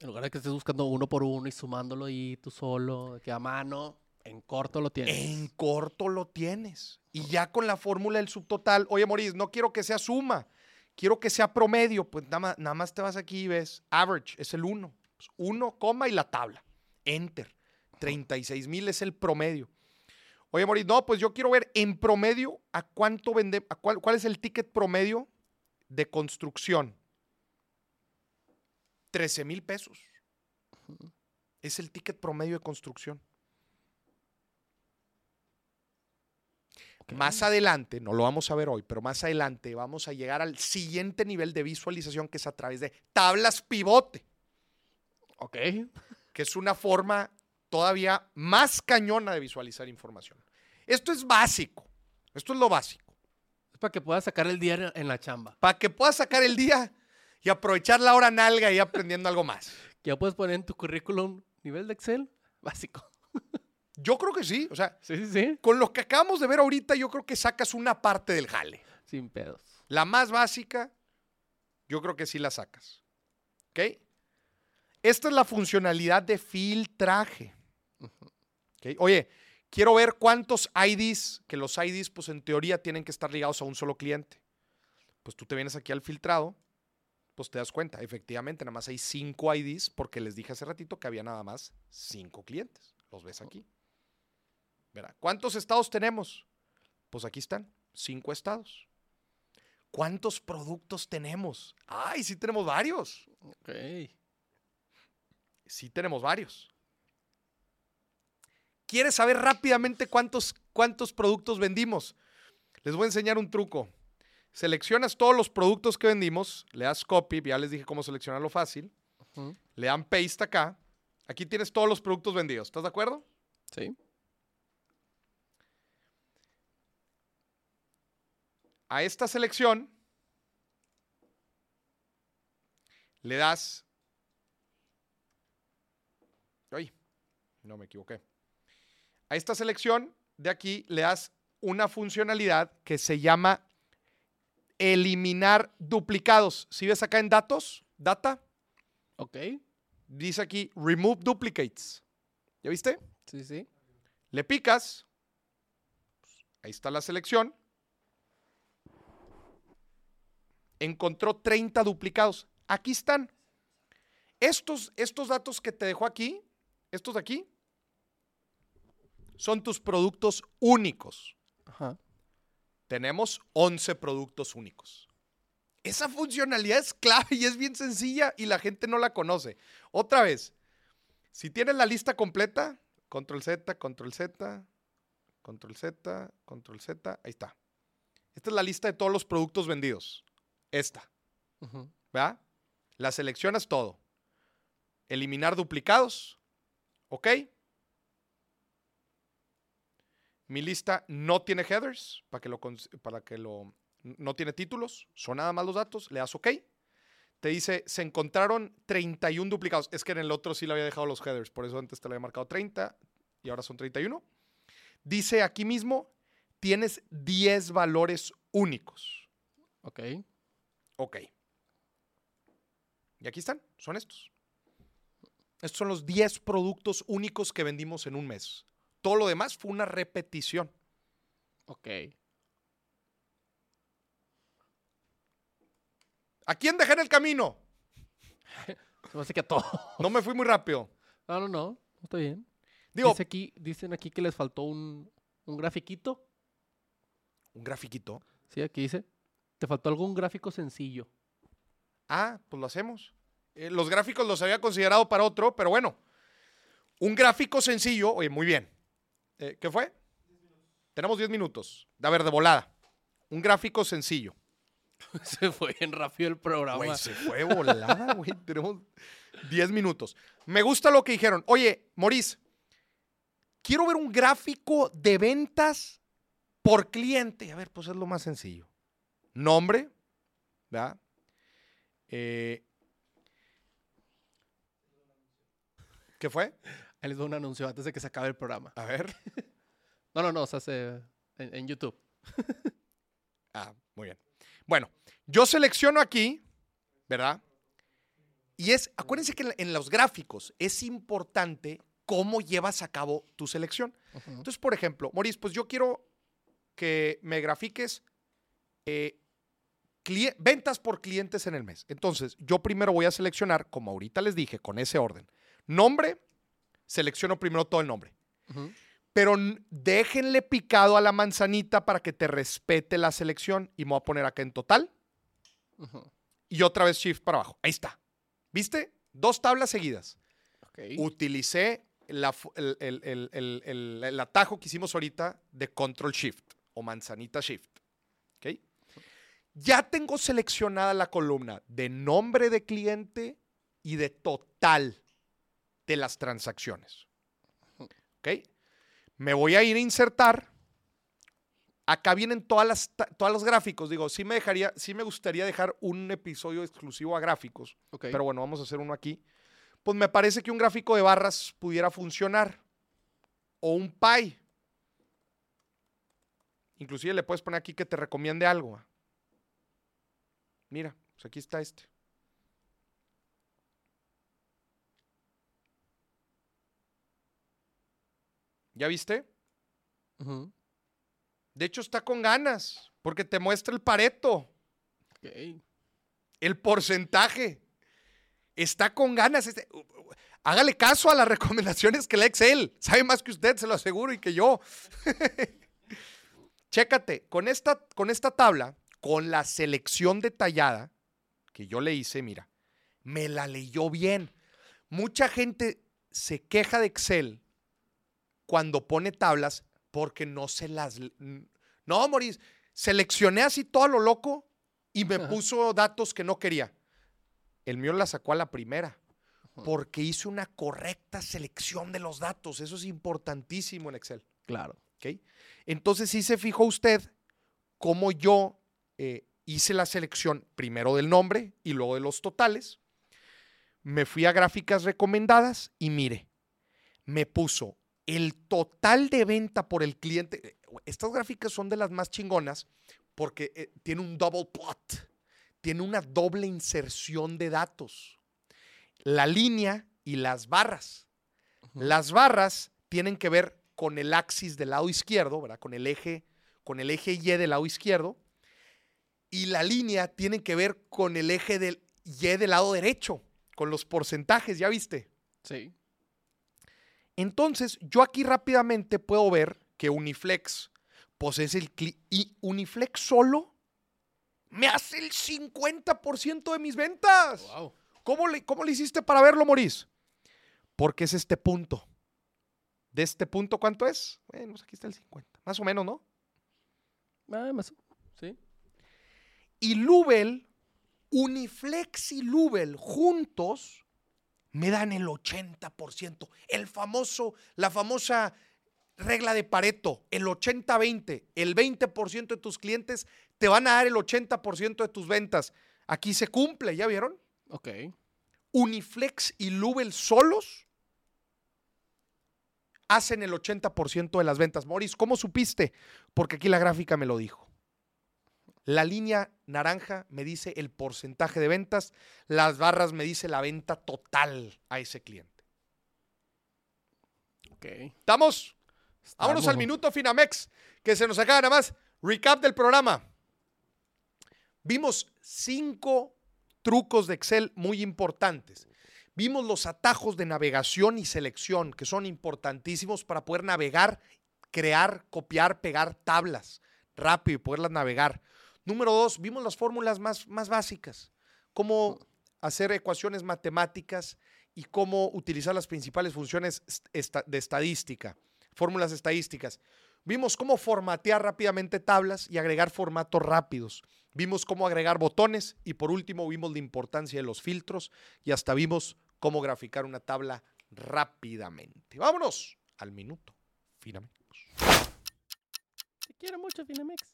En lugar de que estés buscando uno por uno y sumándolo y tú solo, que a mano, en corto lo tienes. En corto lo tienes. Y ya con la fórmula del subtotal, oye, Moris, no quiero que sea suma, quiero que sea promedio. Pues nada más, nada más te vas aquí y ves average, es el 1. 1, coma y la tabla. Enter. 36 mil es el promedio. Oye, Moris, no, pues yo quiero ver en promedio a cuánto vende, a cuál, cuál es el ticket promedio de construcción. 13 mil pesos. Es el ticket promedio de construcción. Más adelante, no lo vamos a ver hoy, pero más adelante vamos a llegar al siguiente nivel de visualización que es a través de tablas pivote, Ok. que es una forma todavía más cañona de visualizar información. Esto es básico, esto es lo básico. Es para que puedas sacar el día en- la chamba. Para que puedas sacar el día y aprovechar la hora nalga y aprendiendo algo más. Que ya puedes poner en tu currículum nivel de Excel básico. Yo creo que sí, o sea, Sí, sí, sí. con lo que acabamos de ver ahorita, yo creo que sacas una parte del jale. Sin pedos. La más básica, yo creo que sí la sacas. ¿Ok? Esta es la funcionalidad de filtraje. Oye, quiero ver cuántos IDs, que los IDs, pues en teoría tienen que estar ligados a un solo cliente. Pues tú te vienes aquí al filtrado, pues te das cuenta, efectivamente, nada más hay cinco IDs, porque les dije hace ratito que había nada más cinco clientes. Los ves aquí. Verá, ¿cuántos estados tenemos? Pues aquí están, cinco estados. ¿Cuántos productos tenemos? Ay, sí tenemos varios. Ok. Sí tenemos varios. ¿Quieres saber rápidamente cuántos, cuántos productos vendimos? Les voy a enseñar un truco. Seleccionas todos los productos que vendimos, le das copy, ya les dije cómo seleccionarlo fácil, le dan paste acá. Aquí tienes todos los productos vendidos, ¿estás de acuerdo? Sí. A esta selección le das... Ay, no me equivoqué. A esta selección de aquí le das una funcionalidad que se llama eliminar duplicados. Si ves acá en datos, data, Ok. dice aquí remove duplicates. ¿Ya viste? Sí, sí. Le picas. Ahí está la selección. Encontró 30 duplicados. Aquí están. Estos, estos datos que te dejó aquí, estos de aquí, son tus productos únicos. Ajá. Tenemos 11 productos únicos. Esa funcionalidad es clave y es bien sencilla y la gente no la conoce. Otra vez, si tienes la lista completa, control Z, control Z, control Z, control Z, ahí está. Esta es la lista de todos los productos vendidos. Esta, Ujú. ¿verdad? La seleccionas todo. Eliminar duplicados. ¿Ok? Mi lista no tiene headers para que lo, para que lo no tiene títulos, son nada más los datos, le das OK. Te dice, se encontraron 31 duplicados. Es que en el otro sí le había dejado los headers, por eso antes te lo había marcado 30 y ahora son 31. Dice aquí mismo, tienes 10 valores únicos. Ok. Ok. Y aquí están, son estos. Estos son los 10 productos únicos que vendimos en un mes. Todo lo demás fue una repetición. Ok. ¿A quién dejé en el camino? *laughs* Se me hace que a todo. No me fui muy rápido. No, no, no. Está bien. Digo, Dice aquí, dicen aquí que les faltó un, un grafiquito. un grafiquito. Sí, aquí dice. Te faltó algún gráfico sencillo. Ah, pues lo hacemos. Eh, los gráficos los había considerado para otro, pero bueno. Un gráfico sencillo, oye, muy bien. Eh, ¿Qué fue? Tenemos 10 minutos. A ver, de volada. Un gráfico sencillo. *laughs* Se fue bien rápido el programa. Güey, se fue volada, güey. *laughs* Tenemos 10 minutos. Me gusta lo que dijeron. Oye, Maurice, quiero ver un gráfico de ventas por cliente. A ver, pues es lo más sencillo. Nombre, ¿verdad? Eh, ¿Qué fue? Ahí les doy un anuncio antes de que se acabe el programa. A ver. *laughs* No, no, no, se hace en, en YouTube. *laughs* Ah, muy bien. Bueno, yo selecciono aquí, ¿verdad? Y es, acuérdense que en, los gráficos es importante cómo llevas a cabo tu selección. Entonces, por ejemplo, Maurice, pues yo quiero que me grafiques eh, ventas por clientes en el mes. Entonces, yo primero voy a seleccionar, como ahorita les dije, con ese orden. Nombre, selecciono primero todo el nombre. Pero déjenle picado a la manzanita para que te respete la selección. Y me voy a poner acá en total. Y otra vez shift para abajo. Ahí está. ¿Viste? Dos tablas seguidas. Utilicé la el, el- atajo que hicimos ahorita de control shift o manzanita shift. ¿Ok? Ya tengo seleccionada la columna de nombre de cliente y de total de las transacciones. ¿Ok? Me voy a ir a insertar. Acá vienen todas las, todos los gráficos. Digo, sí me, dejaría, sí me gustaría dejar un episodio exclusivo a gráficos. Pero bueno, vamos a hacer uno aquí. Pues me parece que un gráfico de barras pudiera funcionar. O un pie. Inclusive le puedes poner aquí que te recomiende algo. Mira, pues aquí está este. ¿Ya viste? De hecho, está con ganas, porque te muestra el pareto, el porcentaje. Está con ganas. este- hágale caso a las *laughs* recomendaciones que le Excel. Sabe más que usted, se lo aseguro, y que yo. *laughs* Chécate, con esta, con esta tabla, con la selección detallada que yo le hice, mira, me la leyó bien. Mucha gente se queja de Excel cuando pone tablas porque no se las... No, Moris, seleccioné así todo a lo loco y me Ajá. puso datos que no quería. El mío la sacó a la primera porque hice una correcta selección de los datos. Eso es importantísimo en Excel. Claro. ¿ok? Entonces, sí se fijó usted cómo yo eh, hice la selección primero del nombre y luego de los totales. Me fui a gráficas recomendadas y mire, me puso el total de venta por el cliente. eh, Estas gráficas son de las más chingonas porque eh, tiene un double plot, tiene una doble inserción de datos. La línea y las barras. Las barras tienen que ver con el axis del lado izquierdo, ¿verdad? Con el eje, con el eje Y del lado izquierdo. Y la línea tiene que ver con el eje del Y del lado derecho, con los porcentajes, ¿ya viste? Sí. Entonces, yo aquí rápidamente puedo ver que Uniflex, pues es el y Uniflex solo me hace el 50% de mis ventas. Wow. ¿Cómo le, ¿Cómo le hiciste para verlo, Moris? Porque es este punto. ¿De este punto cuánto es? Bueno, pues aquí está el 50. Más o menos, ¿no? Ah, más. Sí. Y Lubel, Uniflex y Lubel juntos me dan el 80%. El famoso, la famosa regla de Pareto, el 80-20. El 20% de tus clientes te van a dar el 80% de tus ventas. Aquí se cumple, ¿ya vieron? Ok. Uniflex y Lubel solos hacen el 80% de las ventas. Moris, ¿cómo supiste? Porque aquí la gráfica me lo dijo. La línea naranja me dice el porcentaje de ventas, las barras me dice la venta total a ese cliente. Ok. ¿Estamos? Vámonos Estamos. al minuto Finamex, que se nos acaba nada más. Recap del programa. Vimos cinco trucos de Excel muy importantes. Vimos los atajos de navegación y selección, que son importantísimos para poder navegar, crear, copiar, pegar tablas rápido y poderlas navegar. Número dos, vimos las fórmulas más, más básicas, cómo hacer ecuaciones matemáticas y cómo utilizar las principales funciones de estadística, fórmulas estadísticas. Vimos cómo formatear rápidamente tablas y agregar formatos rápidos. Vimos cómo agregar botones y por último vimos la importancia de los filtros y hasta vimos cómo graficar una tabla rápidamente. Vámonos al minuto. Finamente. Te quiero mucho, Finamex.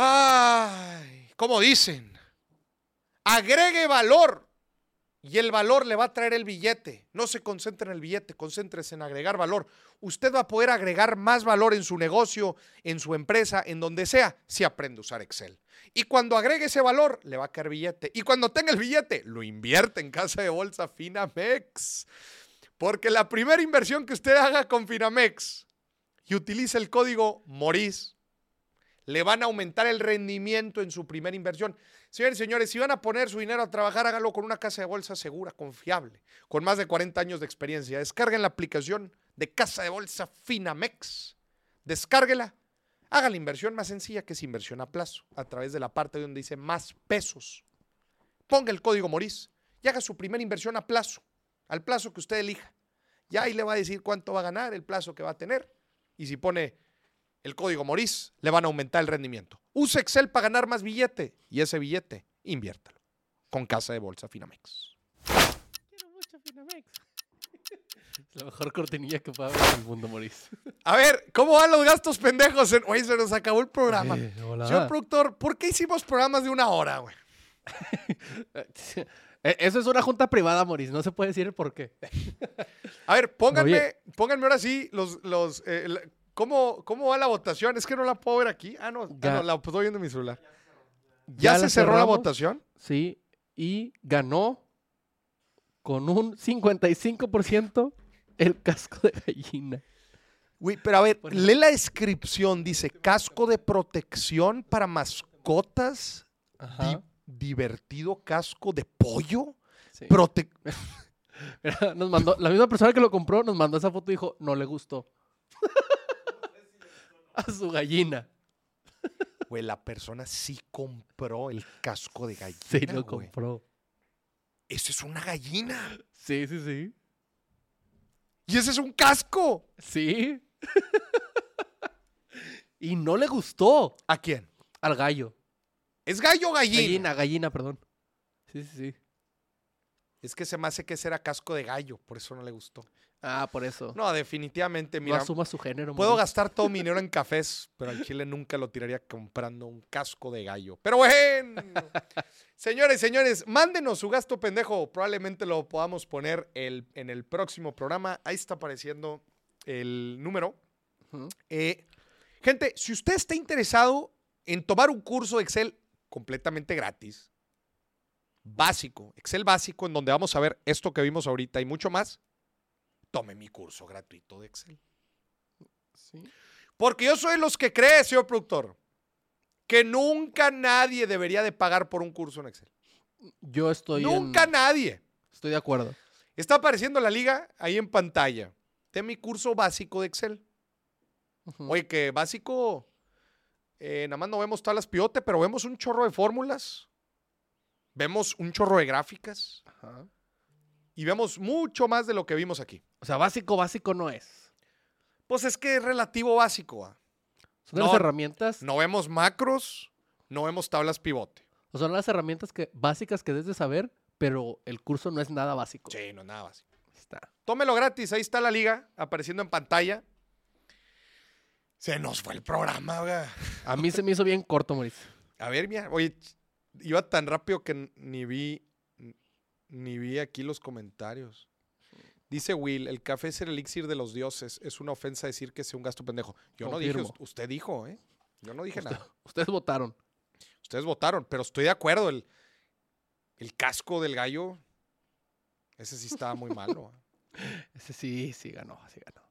Ay, como dicen, agregue valor y el valor le va a traer el billete. No se concentre en el billete, concéntrese en agregar valor. Usted va a poder agregar más valor en su negocio, en su empresa, en donde sea, si aprende a usar Excel. Y cuando agregue ese valor, le va a caer billete. Y cuando tenga el billete, lo invierte en casa de bolsa Finamex. Porque la primera inversión que usted haga con Finamex y utilice el código MORIS, le van a aumentar el rendimiento en su primera inversión. Señores y señores, si van a poner su dinero a trabajar, hágalo con una casa de bolsa segura, confiable, con más de 40 años de experiencia. Descarguen la aplicación de casa de bolsa Finamex. Descárguela. Haga la inversión más sencilla que es inversión a plazo, a través de la parte donde dice más pesos. Ponga el código MORIS y haga su primera inversión a plazo, al plazo que usted elija. Ya ahí le va a decir cuánto va a ganar, el plazo que va a tener. Y si pone el código Moris, le van a aumentar el rendimiento. Use Excel para ganar más billete y ese billete inviértalo con Casa de Bolsa Finamex. Quiero mucho, Finamex. *laughs* La mejor cortinilla que pueda haber en el mundo, Maurice. A ver, ¿cómo van los gastos pendejos? en- Oye, se nos acabó el programa. Eh. Señor productor, ¿por qué hicimos programas de una hora, güey? *laughs* Eh, Eso es una junta privada, Maurice. No se puede decir el por qué. A ver, pónganme, Oye. pónganme ahora sí los, los, eh, ¿cómo, ¿cómo va la votación? Es que no la puedo ver aquí. Ah, no, ah, no, la estoy viendo en mi celular. ¿Ya, se cerró la votación? Sí, y ganó con un 55% El casco de gallina. Güey, pero a ver, lee la descripción. Dice, casco de protección para mascotas. Ajá. di- divertido casco de pollo. sí. Prote- *laughs* Mira, nos mandó, la misma persona que lo compró nos mandó esa foto y dijo, no le gustó. *laughs* A su gallina. Güey, la persona sí compró el casco de gallina. Sí, lo güey. compró. Eso es una gallina. Sí, sí, sí. Y ese es un casco. Sí. *laughs* y no le gustó ¿A quién? al gallo. ¿Es gallo o gallina? Gallina, gallina, perdón. Sí, sí, sí. Es que se me hace que ese era casco de gallo, por eso no le gustó. Ah, por eso. No, No, definitivamente, mira, asuma su género. puedo gastar todo mi dinero en cafés, pero al chile nunca lo tiraría comprando un casco de gallo. Pero bueno, *laughs* señores, señores, mándenos su gasto pendejo. Probablemente lo podamos poner el- en el próximo programa. Ahí está apareciendo el número. Eh, gente, si usted está interesado en tomar un curso de Excel completamente gratis, básico, Excel básico, en donde vamos a ver esto que vimos ahorita y mucho más, tome mi curso gratuito de Excel. Sí. Porque yo soy de los que cree, señor productor, que nunca nadie debería de pagar por un curso en Excel. Yo estoy en- nunca nadie. Estoy de acuerdo. Está apareciendo la liga ahí en pantalla de mi curso básico de Excel. Oye, que básico, eh, nada más no vemos tablas pivote, pero vemos un chorro de fórmulas, vemos un chorro de gráficas Ajá. Y vemos mucho más de lo que vimos aquí. O sea, básico, básico no es. Pues es que es relativo básico. ¿ah? Son las No, herramientas, No vemos macros, no vemos tablas pivote. o son las herramientas que, básicas que debes de saber, pero el curso no es nada básico. Sí, no es nada básico. Está. Tómelo gratis, ahí está la liga apareciendo en pantalla. Se nos fue el programa, oiga. A mí se me hizo bien corto, Mauricio. A ver, mira, oye, iba tan rápido que ni vi, ni vi aquí los comentarios. Dice Will, el café es el elixir de los dioses. Es una ofensa decir que sea un gasto pendejo. Yo no dije, usted dijo, ¿eh? Yo no dije Usted- nada. Ustedes votaron. Ustedes votaron, pero estoy de acuerdo. El, el casco del gallo, ese sí estaba muy malo. ¿ah? *laughs* Ese sí, sí ganó, sí ganó.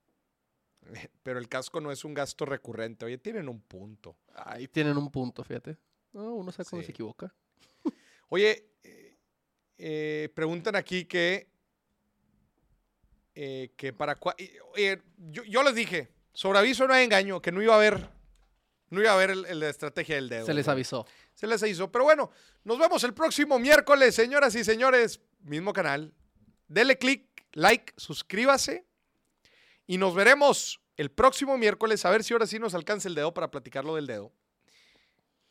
*laughs* Pero el casco no es un gasto recurrente. Oye, tienen un punto. Ahí tienen un punto, fíjate. No, uno sabe cuando Sí. se equivoca. Oye, eh, eh, preguntan aquí que, eh, que para cua- oye, yo, yo les dije, sobre aviso no hay engaño, que no iba a haber, no iba a haber el, el de estrategia del dedo. Se les avisó. Se les hizo. Pero bueno, nos vemos el próximo miércoles, señoras y señores. Mismo canal. Dele click, like, suscríbase. Y nos veremos el próximo miércoles. A ver si ahora sí nos alcanza el dedo para platicarlo del dedo.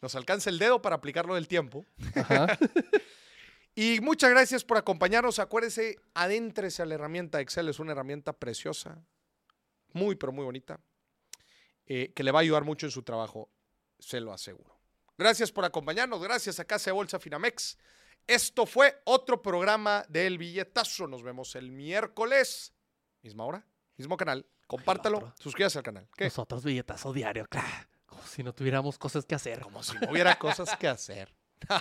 Nos alcanza el dedo para aplicarlo del tiempo. Ajá. *laughs* Y muchas gracias por acompañarnos. Acuérdese, adéntrese a la herramienta Excel. Es una herramienta preciosa. Muy, pero muy bonita. eh, que le va a ayudar mucho en su trabajo. Se lo aseguro. Gracias por acompañarnos. Gracias a Casa de Bolsa Finamex. Esto fue otro programa del billetazo. Nos vemos el miércoles. Misma hora, mismo canal. Compártalo. Suscríbase al canal. ¿Qué? Nosotros billetazo diario, claro. Como si no tuviéramos cosas que hacer. Como si no hubiera cosas que hacer. *laughs*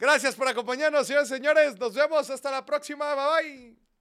Gracias por acompañarnos, señores señores. Nos vemos hasta la próxima. Bye bye.